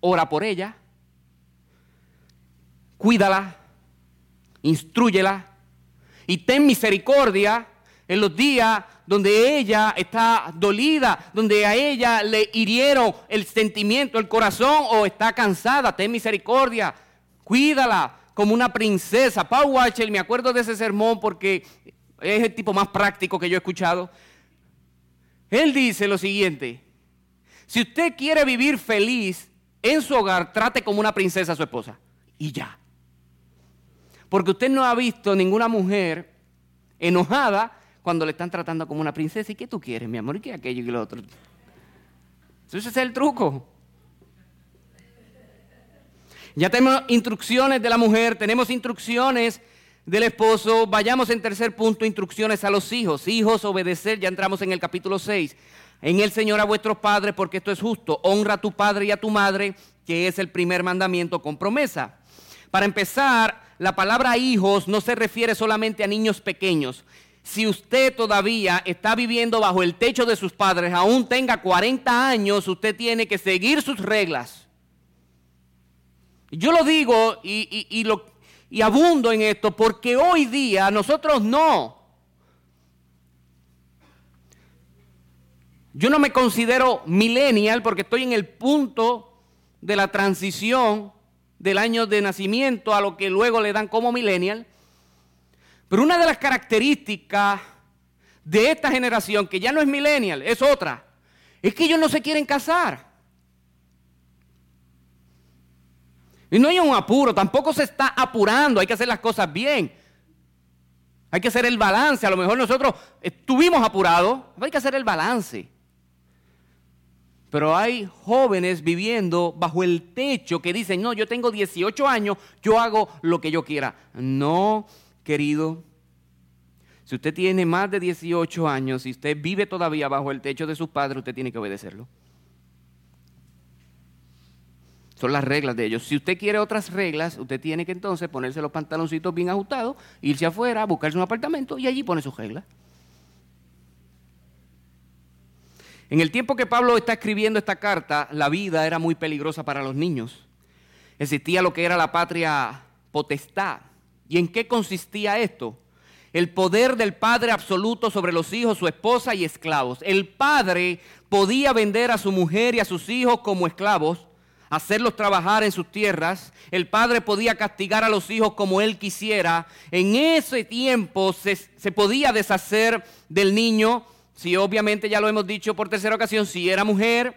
ora por ella, cuídala, instruyela y ten misericordia en los días donde ella está dolida, donde a ella le hirieron el sentimiento, el corazón o está cansada. Ten misericordia, cuídala como una princesa. Paul Watcher, me acuerdo de ese sermón porque es el tipo más práctico que yo he escuchado. Él dice lo siguiente, si usted quiere vivir feliz en su hogar, trate como una princesa a su esposa. Y ya. Porque usted no ha visto ninguna mujer enojada cuando le están tratando como una princesa. ¿Y qué tú quieres, mi amor? ¿Y qué aquello y lo otro? Ese es el truco. Ya tenemos instrucciones de la mujer, tenemos instrucciones del esposo. Vayamos en tercer punto, instrucciones a los hijos. Hijos, obedecer, ya entramos en el capítulo 6. En el Señor a vuestros padres, porque esto es justo. Honra a tu padre y a tu madre, que es el primer mandamiento con promesa. Para empezar, la palabra hijos no se refiere solamente a niños pequeños. Si usted todavía está viviendo bajo el techo de sus padres, aún tenga 40 años, usted tiene que seguir sus reglas. Yo lo digo y, lo, y abundo en esto porque hoy día nosotros no. Yo no me considero millennial porque estoy en el punto de la transición del año de nacimiento a lo que luego le dan como millennial. Pero una de las características de esta generación, que ya no es millennial, es otra, es que ellos no se quieren casar. Y no hay un apuro, tampoco se está apurando, hay que hacer las cosas bien. Hay que hacer el balance. A lo mejor nosotros estuvimos apurados, hay que hacer el balance. Pero hay jóvenes viviendo bajo el techo que dicen, no, yo tengo 18 años, yo hago lo que yo quiera. No, querido. Si usted tiene más de 18 años y usted vive todavía bajo el techo de sus padres, usted tiene que obedecerlo. Son las reglas de ellos. Si usted quiere otras reglas, usted tiene que entonces ponerse los pantaloncitos bien ajustados, irse afuera, buscarse un apartamento y allí pone sus reglas. En el tiempo que Pablo está escribiendo esta carta, la vida era muy peligrosa para los niños. Existía lo que era la patria potestad. ¿Y en qué consistía esto? El poder del padre absoluto sobre los hijos, su esposa y esclavos. El padre podía vender a su mujer y a sus hijos como esclavos, hacerlos trabajar en sus tierras. El padre podía castigar a los hijos como él quisiera. En ese tiempo se, podía deshacer del niño si obviamente ya lo hemos dicho por tercera ocasión, si era mujer,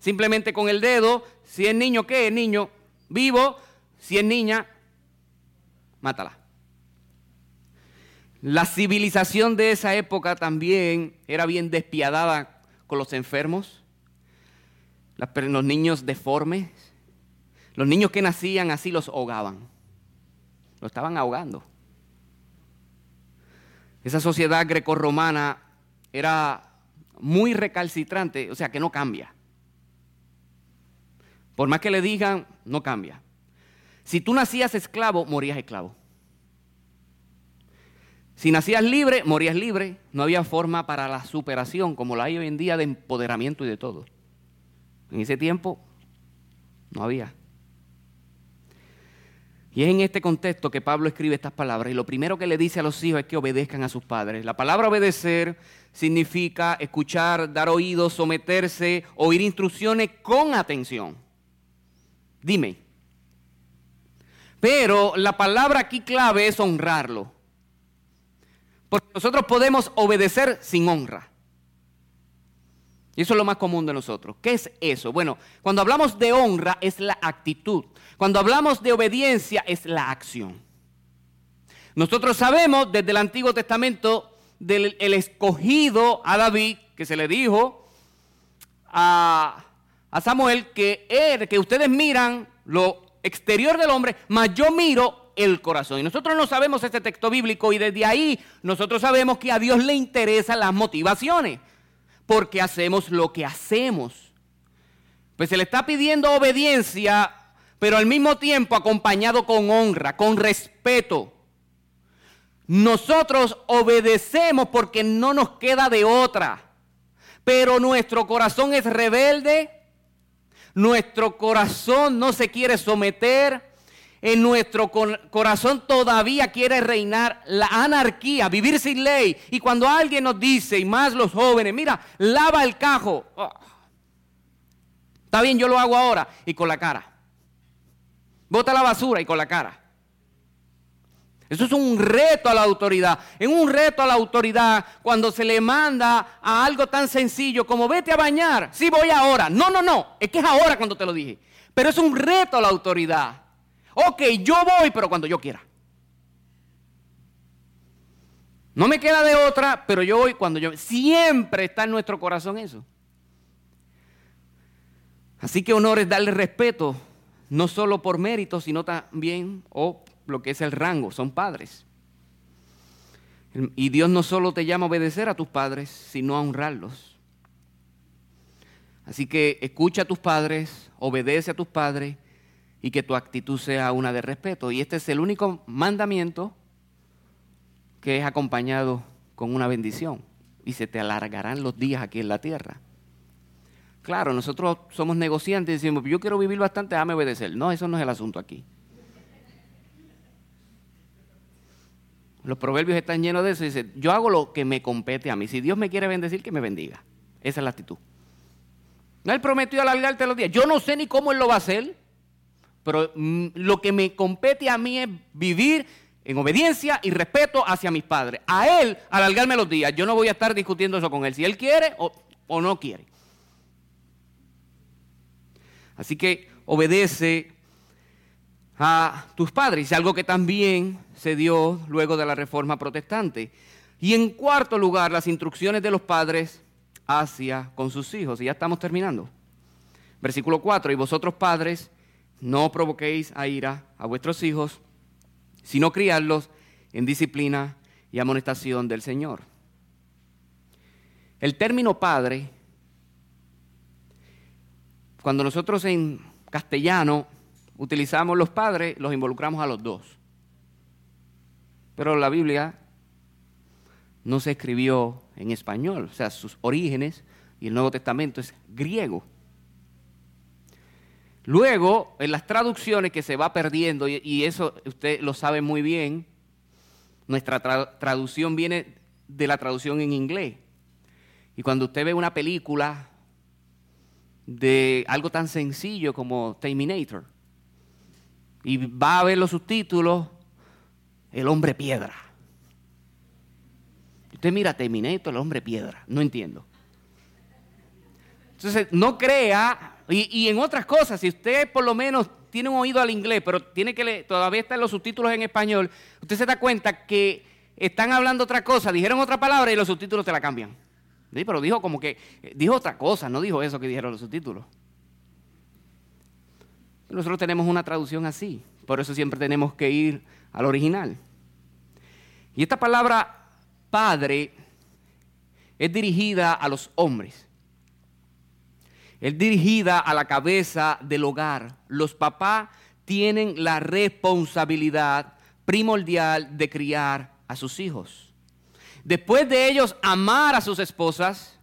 simplemente con el dedo, si es niño, ¿qué es niño? Vivo, si es niña, mátala. La civilización de esa época también era bien despiadada con los enfermos, los niños deformes, los niños que nacían así los ahogaban, lo estaban ahogando. Esa sociedad grecorromana era muy recalcitrante, o sea, que no cambia. Por más que le digan, no cambia. Si tú nacías esclavo, morías esclavo. Si nacías libre, morías libre. No había forma para la superación como la hay hoy en día de empoderamiento y de todo. En ese tiempo no había. Y es en este contexto que Pablo escribe estas palabras. Y lo primero que le dice a los hijos es que obedezcan a sus padres. La palabra obedecer significa escuchar, dar oídos, someterse, oír instrucciones con atención. Dime. Pero la palabra aquí clave es honrarlo. Porque nosotros podemos obedecer sin honra. Y eso es lo más común de nosotros. ¿Qué es eso? Bueno, cuando hablamos de honra es la actitud. Cuando hablamos de obediencia es la acción. Nosotros sabemos desde el Antiguo Testamento del escogido a David, que se le dijo a, Samuel que, él, que ustedes miran lo exterior del hombre, mas yo miro el corazón. Y nosotros no sabemos este texto bíblico y desde ahí nosotros sabemos que a Dios le interesan las motivaciones, porque hacemos lo que hacemos. Pues se le está pidiendo obediencia pero al mismo tiempo acompañado con honra, con respeto. Nosotros obedecemos porque no nos queda de otra, pero nuestro corazón es rebelde, nuestro corazón no se quiere someter, en nuestro corazón todavía quiere reinar la anarquía, vivir sin ley. Y cuando alguien nos dice, y más los jóvenes, mira, lava el cajo. Oh, está bien, yo lo hago ahora y con la cara. Bota la basura y con la cara. Eso es un reto a la autoridad. Es un reto a la autoridad cuando se le manda a algo tan sencillo como vete a bañar. Sí, voy ahora. No, no, no. Es que es ahora cuando te lo dije. Pero es un reto a la autoridad. Ok, yo voy, pero cuando yo quiera. No me queda de otra, pero yo voy cuando yo... Siempre está en nuestro corazón eso. Así que honor es darle respeto, no solo por mérito, sino también, o lo que es el rango, son padres. Y Dios no solo te llama a obedecer a tus padres, sino a honrarlos. Así que escucha a tus padres, obedece a tus padres y que tu actitud sea una de respeto. Y este es el único mandamiento que es acompañado con una bendición. Y se te alargarán los días aquí en la tierra. Claro, nosotros somos negociantes y decimos, yo quiero vivir bastante, dame obedecer. No, eso no es el asunto aquí. Los proverbios están llenos de eso. Dice, yo hago lo que me compete a mí. Si Dios me quiere bendecir, que me bendiga. Esa es la actitud. Él prometió alargarte los días. Yo no sé ni cómo él lo va a hacer. Pero mm, lo que me compete a mí es vivir en obediencia y respeto hacia mis padres. A él alargarme los días. Yo no voy a estar discutiendo eso con él. Si él quiere o, no quiere. Así que obedece a tus padres. algo que también se dio luego de la reforma protestante. Y en cuarto lugar, las instrucciones de los padres hacia con sus hijos. Y ya estamos terminando. Versículo 4. Y vosotros padres, no provoquéis a ira a vuestros hijos, sino criarlos en disciplina y amonestación del Señor. El término padre, cuando nosotros en castellano utilizamos los padres, los involucramos a los dos. Pero la Biblia no se escribió en español, o sea, sus orígenes y el Nuevo Testamento es griego. Luego, en las traducciones que se va perdiendo, y, eso usted lo sabe muy bien, nuestra traducción viene de la traducción en inglés. Y cuando usted ve una película de algo tan sencillo como Terminator, y va a ver los subtítulos, el hombre piedra. Usted mira Terminator, el hombre piedra, no entiendo. Entonces, no crea y, en otras cosas, si usted por lo menos tiene un oído al inglés, pero tiene que leer, todavía están los subtítulos en español, usted se da cuenta que están hablando otra cosa, dijeron otra palabra y los subtítulos te la cambian. Pero dijo como que, dijo otra cosa, no dijo eso que dijeron los subtítulos. Nosotros tenemos una traducción así, por eso siempre tenemos que ir al original. Y esta palabra padre es dirigida a los hombres es dirigida a la cabeza del hogar. Los papás tienen la responsabilidad primordial de criar a sus hijos. Después de ellos amar a sus esposas,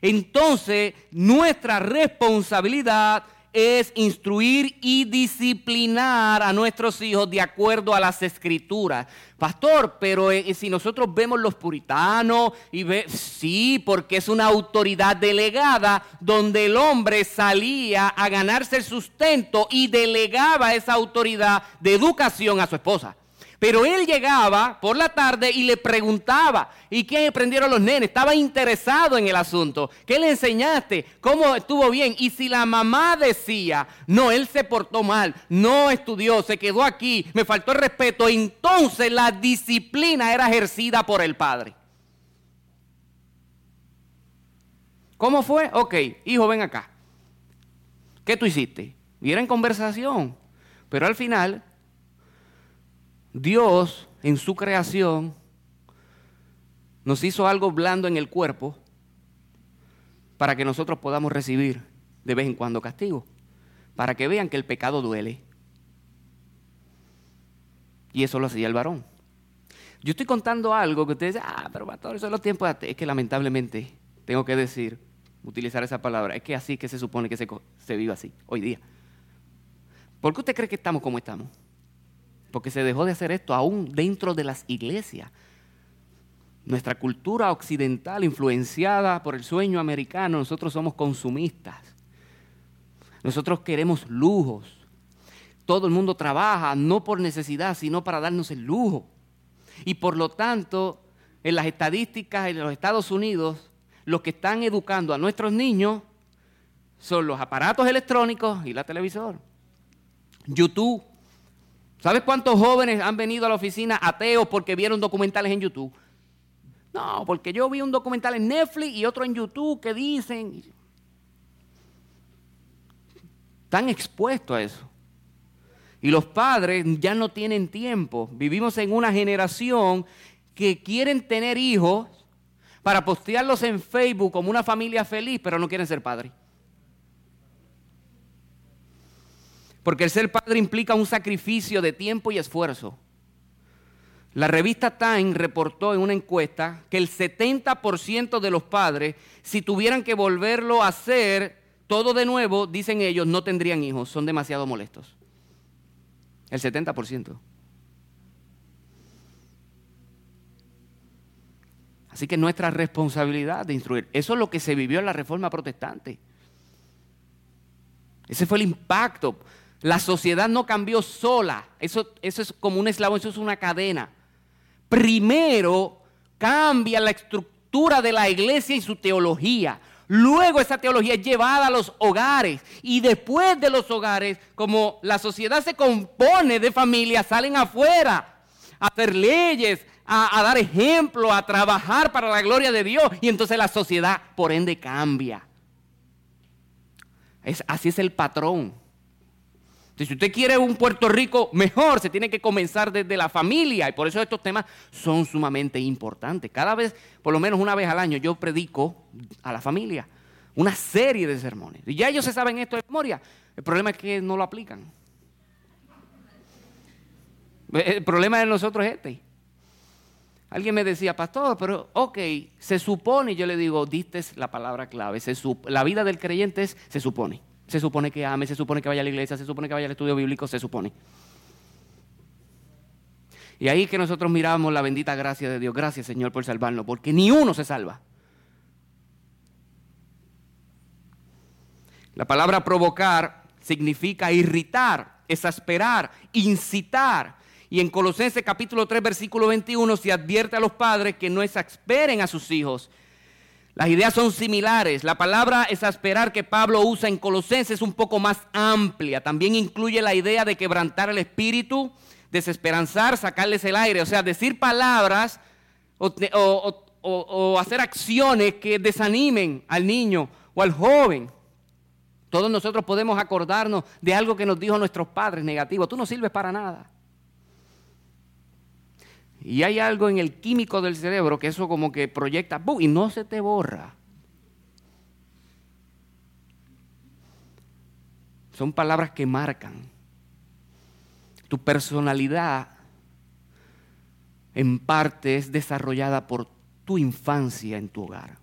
entonces nuestra responsabilidad es instruir y disciplinar a nuestros hijos de acuerdo a las escrituras. Pastor, pero eh, si nosotros vemos los puritanos y ve, sí, porque es una autoridad delegada donde el hombre salía a ganarse el sustento y delegaba esa autoridad de educación a su esposa. Pero él llegaba por la tarde y le preguntaba, ¿y qué aprendieron los nenes? Estaba interesado en el asunto. ¿Qué le enseñaste? ¿Cómo estuvo bien? Y si la mamá decía, no, él se portó mal, no estudió, se quedó aquí, me faltó el respeto, entonces la disciplina era ejercida por el padre. ¿Cómo fue? Ok, hijo, ven acá. ¿Qué tú hiciste? Y era en conversación. Pero al final Dios en su creación nos hizo algo blando en el cuerpo para que nosotros podamos recibir de vez en cuando castigo. para que vean que el pecado duele. Y eso lo hacía el varón. Yo estoy contando algo que ustedes dicen, ah, pero todos eso es los tiempos. Es que lamentablemente tengo que decir, utilizar esa palabra, es que así que se supone que se, se vive así hoy día. ¿Por qué usted cree que estamos como estamos? Porque se dejó de hacer esto aún dentro de las iglesias. Nuestra cultura occidental, influenciada por el sueño americano, nosotros somos consumistas. Nosotros queremos lujos. Todo el mundo trabaja no por necesidad, sino para darnos el lujo. Y por lo tanto, en las estadísticas en los Estados Unidos, los que están educando a nuestros niños son los aparatos electrónicos y la televisor. YouTube. ¿Sabes cuántos jóvenes han venido a la oficina ateos porque vieron documentales en YouTube? No, porque yo vi un documental en Netflix y otro en YouTube que dicen... Están expuestos a eso. Y los padres ya no tienen tiempo. Vivimos en una generación que quieren tener hijos para postearlos en Facebook como una familia feliz, pero no quieren ser padres. Porque el ser padre implica un sacrificio de tiempo y esfuerzo. La revista Time reportó en una encuesta que el 70% de los padres, si tuvieran que volverlo a hacer todo de nuevo, dicen ellos, no tendrían hijos, son demasiado molestos. El 70%. Así que nuestra responsabilidad de instruir. Eso es lo que se vivió en la reforma protestante. Ese fue el impacto. La sociedad no cambió sola. Eso, eso es como un eslabón, eso es una cadena. Primero cambia la estructura de la iglesia y su teología. Luego esa teología es llevada a los hogares y después de los hogares, como la sociedad se compone de familias, salen afuera a hacer leyes, a, dar ejemplo, a trabajar para la gloria de Dios y entonces la sociedad por ende cambia. Así es el patrón. Si usted quiere un Puerto Rico mejor, se tiene que comenzar desde la familia y por eso estos temas son sumamente importantes. Cada vez, por lo menos una vez al año, yo predico a la familia una serie de sermones. Y ya ellos se saben esto de memoria. El problema es que no lo aplican. El problema de nosotros es este. Alguien me decía, pastor, pero ok, se supone, yo le digo, diste la palabra clave, la vida del creyente es, se supone. Se supone que ame, se supone que vaya a la iglesia, se supone que vaya al estudio bíblico, se supone. Y ahí que nosotros miramos la bendita gracia de Dios. Gracias Señor por salvarnos, porque ni uno se salva. La palabra provocar significa irritar, exasperar, incitar. Y en Colosenses capítulo 3, versículo 21 se advierte a los padres que no exasperen a sus hijos. Las ideas son similares. La palabra exasperar que Pablo usa en Colosenses es un poco más amplia. También incluye la idea de quebrantar el espíritu, desesperanzar, sacarles el aire. O sea, decir palabras o, o hacer acciones que desanimen al niño o al joven. Todos nosotros podemos acordarnos de algo que nos dijo nuestros padres negativo. Tú no sirves para nada. Y hay algo en el químico del cerebro que eso como que proyecta y no se te borra. Son palabras que marcan. Tu personalidad en parte es desarrollada por tu infancia en tu hogar.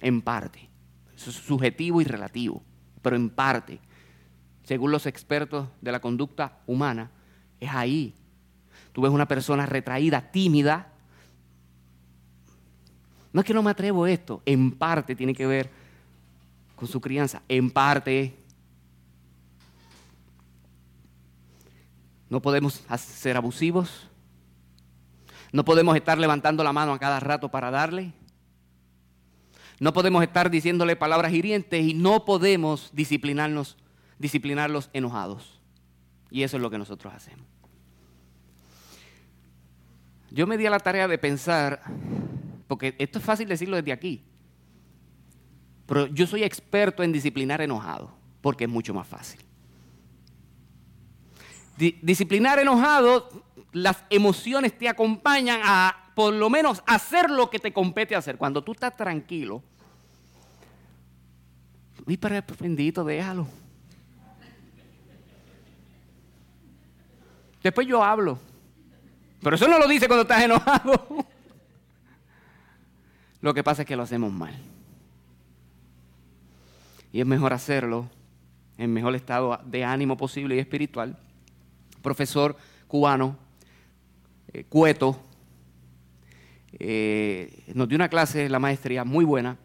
En parte. Es subjetivo y relativo, pero en parte. Según los expertos de la conducta humana, es ahí Tú ves una persona retraída, tímida. No es que no me atrevo a esto, en parte tiene que ver con su crianza, en parte. No podemos ser abusivos. No podemos estar levantando la mano a cada rato para darle. No podemos estar diciéndole palabras hirientes y no podemos disciplinarnos, disciplinarlos enojados. Y eso es lo que nosotros hacemos. Yo me di a la tarea de pensar, porque esto es fácil decirlo desde aquí, pero yo soy experto en disciplinar enojado, porque es mucho más fácil. disciplinar enojado, las emociones te acompañan a por lo menos hacer lo que te compete hacer. Cuando tú estás tranquilo, Y para bendito, déjalo. Después yo hablo. Pero eso no lo dice cuando estás enojado. Lo que pasa es que lo hacemos mal. Y es mejor hacerlo en mejor estado de ánimo posible y espiritual. Profesor cubano, eh, Cueto, eh, nos dio una clase, la maestría, muy buena,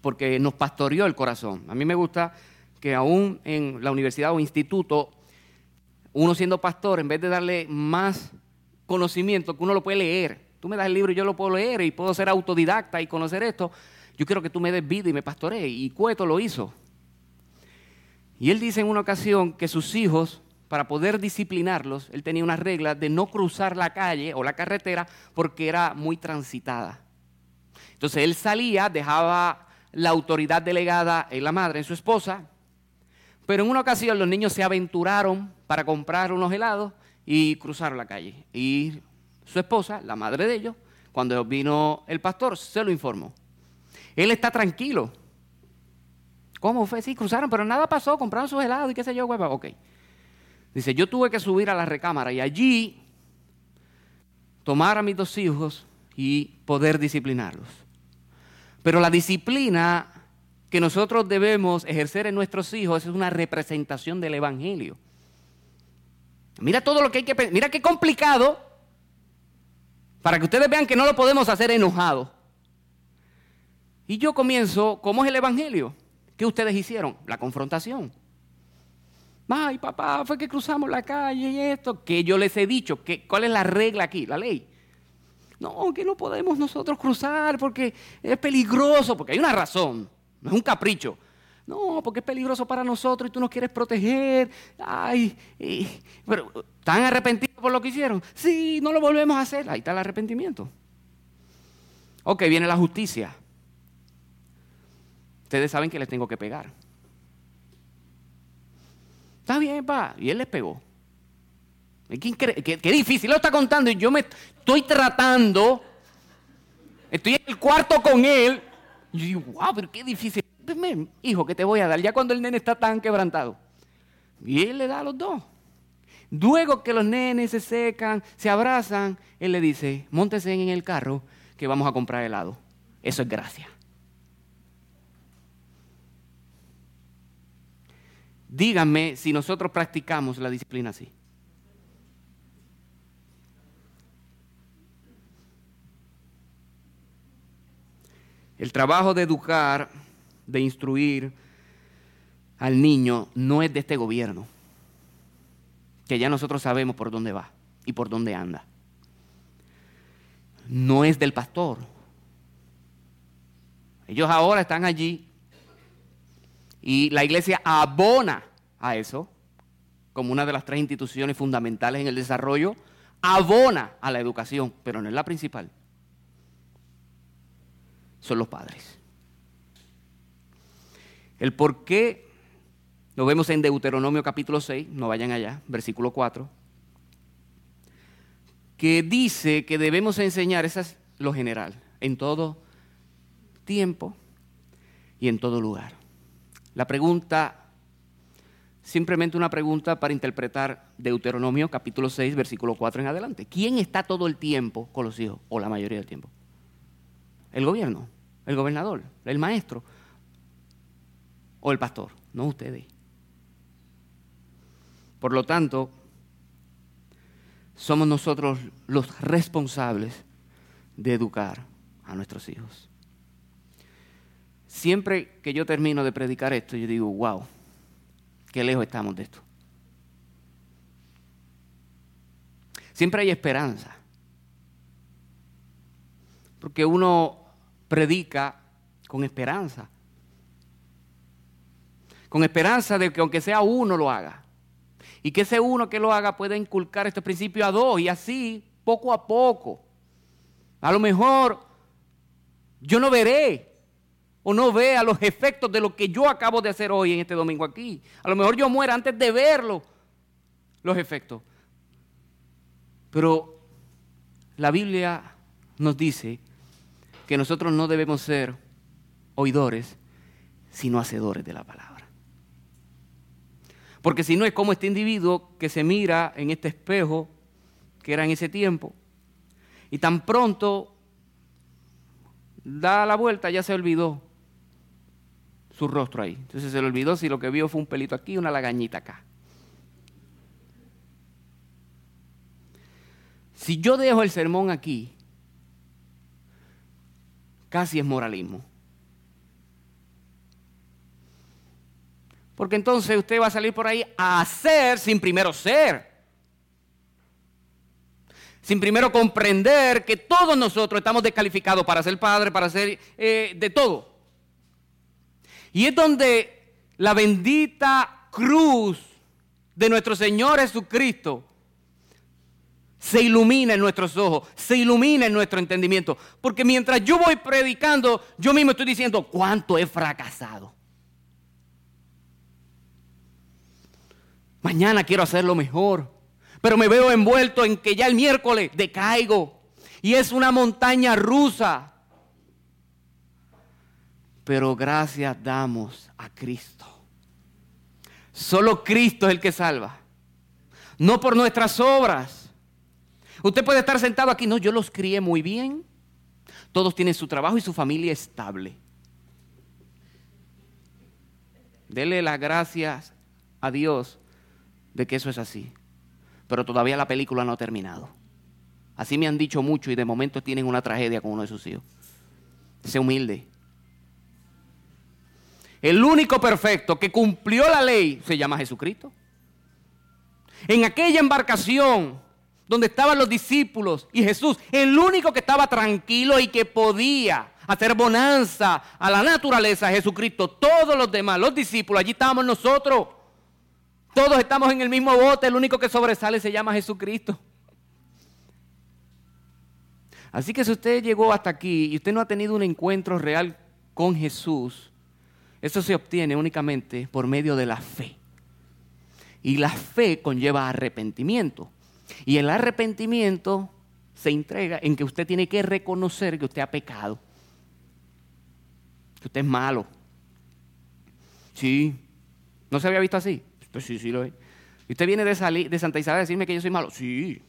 porque nos pastoreó el corazón. A mí me gusta que aún en la universidad o instituto, uno siendo pastor, en vez de darle más conocimiento, que uno lo puede leer, tú me das el libro y yo lo puedo leer y puedo ser autodidacta y conocer esto, yo quiero que tú me des vida y me pastorees. Y Cueto lo hizo. Y él dice en una ocasión que sus hijos, para poder disciplinarlos, él tenía una regla de no cruzar la calle o la carretera porque era muy transitada. Entonces él salía, dejaba la autoridad delegada en la madre, en su esposa, pero en una ocasión los niños se aventuraron para comprar unos helados y cruzaron la calle. Y su esposa, la madre de ellos, cuando vino el pastor, se lo informó. Él está tranquilo, ¿Cómo fue? Sí, cruzaron, pero nada pasó, compraron sus helados y qué sé yo, hueva. Ok. Dice, yo tuve que subir a la recámara y allí tomar a mis dos hijos y poder disciplinarlos. Pero la disciplina que nosotros debemos ejercer en nuestros hijos es una representación del Evangelio. Mira todo lo que hay que pensar. Mira qué complicado para que ustedes vean que no lo podemos hacer enojado. Y yo comienzo, ¿cómo es el Evangelio? ¿Qué ustedes hicieron? La confrontación. Ay, papá, fue que cruzamos la calle y esto. Que yo les he dicho, ¿cuál es la regla aquí? La ley. No, que no podemos nosotros cruzar porque es peligroso, porque hay una razón, no es un capricho. No, porque es peligroso para nosotros y tú nos quieres proteger. Ay, pero ¿están arrepentidos por lo que hicieron? Sí, no lo volvemos a hacer. Ahí está el arrepentimiento. Ok, viene la justicia ustedes saben que les tengo que pegar. Está bien, pa. Y él les pegó. Qué, qué, difícil, lo está contando y yo me estoy tratando. Estoy en el cuarto con él. Yo digo, wow, pero qué difícil. hijo, que te voy a dar ya cuando el nene está tan quebrantado. Y él le da a los dos. Luego que los nenes se secan, se abrazan, él le dice, montese en el carro que vamos a comprar helado. Eso es gracia. Díganme si nosotros practicamos la disciplina así. El trabajo de educar, de instruir al niño no es de este gobierno, que ya nosotros sabemos por dónde va y por dónde anda. No es del pastor. Ellos ahora están allí y la iglesia abona a eso como una de las tres instituciones fundamentales en el desarrollo, abona a la educación, pero no es la principal. Son los padres. El por qué lo vemos en Deuteronomio capítulo 6, no vayan allá, versículo 4, que dice que debemos enseñar, eso es lo general, en todo tiempo y en todo lugar. La pregunta, simplemente una pregunta para interpretar Deuteronomio capítulo 6, versículo 4 en adelante. ¿Quién está todo el tiempo con los hijos o la mayoría del tiempo? El gobierno, el gobernador, el maestro o el pastor, no ustedes. Por lo tanto, somos nosotros los responsables de educar a nuestros hijos. Siempre que yo termino de predicar esto, yo digo, wow, qué lejos estamos de esto. Siempre hay esperanza. Porque uno predica con esperanza. Con esperanza de que aunque sea uno lo haga. Y que ese uno que lo haga pueda inculcar este principio a dos y así, poco a poco. A lo mejor yo no veré o no vea los efectos de lo que yo acabo de hacer hoy en este domingo aquí. A lo mejor yo muera antes de verlo, los efectos. Pero la Biblia nos dice que nosotros no debemos ser oidores, sino hacedores de la palabra. Porque si no es como este individuo que se mira en este espejo que era en ese tiempo y tan pronto da la vuelta ya se olvidó su rostro ahí. Entonces se le olvidó si lo que vio fue un pelito aquí y una lagañita acá. Si yo dejo el sermón aquí, casi es moralismo. Porque entonces usted va a salir por ahí a hacer sin primero ser. Sin primero comprender que todos nosotros estamos descalificados para ser padre, para ser eh, de todo. Y es donde la bendita cruz de nuestro Señor Jesucristo se ilumina en nuestros ojos, se ilumina en nuestro entendimiento. Porque mientras yo voy predicando, yo mismo estoy diciendo cuánto he fracasado. Mañana quiero hacerlo mejor. Pero me veo envuelto en que ya el miércoles decaigo. Y es una montaña rusa. Pero gracias damos a Cristo. Solo Cristo es el que salva. No por nuestras obras. Usted puede estar sentado aquí. No, yo los crié muy bien. Todos tienen su trabajo y su familia estable. Dele las gracias a Dios de que eso es así. Pero todavía la película no ha terminado. Así me han dicho mucho y de momento tienen una tragedia con uno de sus hijos. Sé humilde. El único perfecto que cumplió la ley se llama Jesucristo. En aquella embarcación donde estaban los discípulos y Jesús, el único que estaba tranquilo y que podía hacer bonanza a la naturaleza, Jesucristo, todos los demás, los discípulos, allí estábamos nosotros. Todos estamos en el mismo bote, el único que sobresale se llama Jesucristo. Así que si usted llegó hasta aquí y usted no ha tenido un encuentro real con Jesús, eso se obtiene únicamente por medio de la fe. Y la fe conlleva arrepentimiento. Y el arrepentimiento se entrega en que usted tiene que reconocer que usted ha pecado. Que usted es malo. Sí. ¿No se había visto así? Pues sí, sí lo es. ¿Y usted viene de, salir, de Santa Isabel a decirme que yo soy malo? Sí.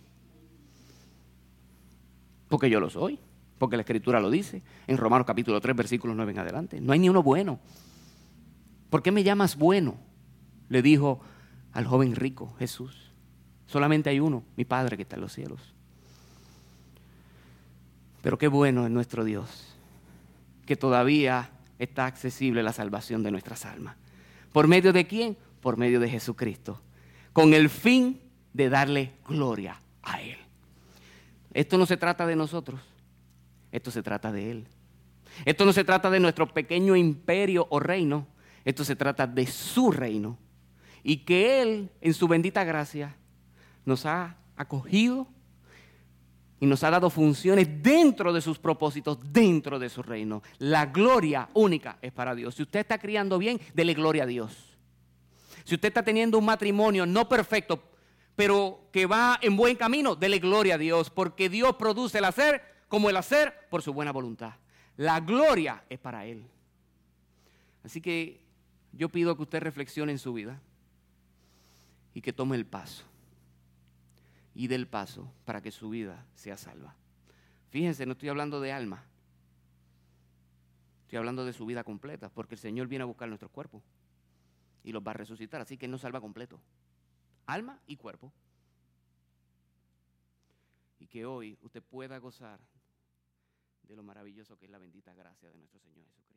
Porque yo lo soy. Porque la Escritura lo dice. En Romanos capítulo 3, versículos 9 en adelante. No hay ni uno bueno. ¿Por qué me llamas bueno? Le dijo al joven rico Jesús. Solamente hay uno, mi Padre que está en los cielos. Pero qué bueno es nuestro Dios, que todavía está accesible la salvación de nuestras almas. ¿Por medio de quién? por medio de Jesucristo, con el fin de darle gloria a Él. Esto no se trata de nosotros, esto se trata de Él. Esto no se trata de nuestro pequeño imperio o reino, esto se trata de su reino. Y que Él, en su bendita gracia, nos ha acogido y nos ha dado funciones dentro de sus propósitos, dentro de su reino. La gloria única es para Dios. Si usted está criando bien, dele gloria a Dios. Si usted está teniendo un matrimonio no perfecto, pero que va en buen camino, dele gloria a Dios, porque Dios produce el hacer como el hacer por su buena voluntad. La gloria es para Él. Así que yo pido que usted reflexione en su vida y que tome el paso. Y dé el paso para que su vida sea salva. Fíjense, no estoy hablando de alma. Estoy hablando de su vida completa, porque el Señor viene a buscar nuestro cuerpo y los va a resucitar. Así que Él nos salva completo. Alma y cuerpo. Y que hoy usted pueda gozar de lo maravilloso que es la bendita gracia de nuestro Señor Jesucristo.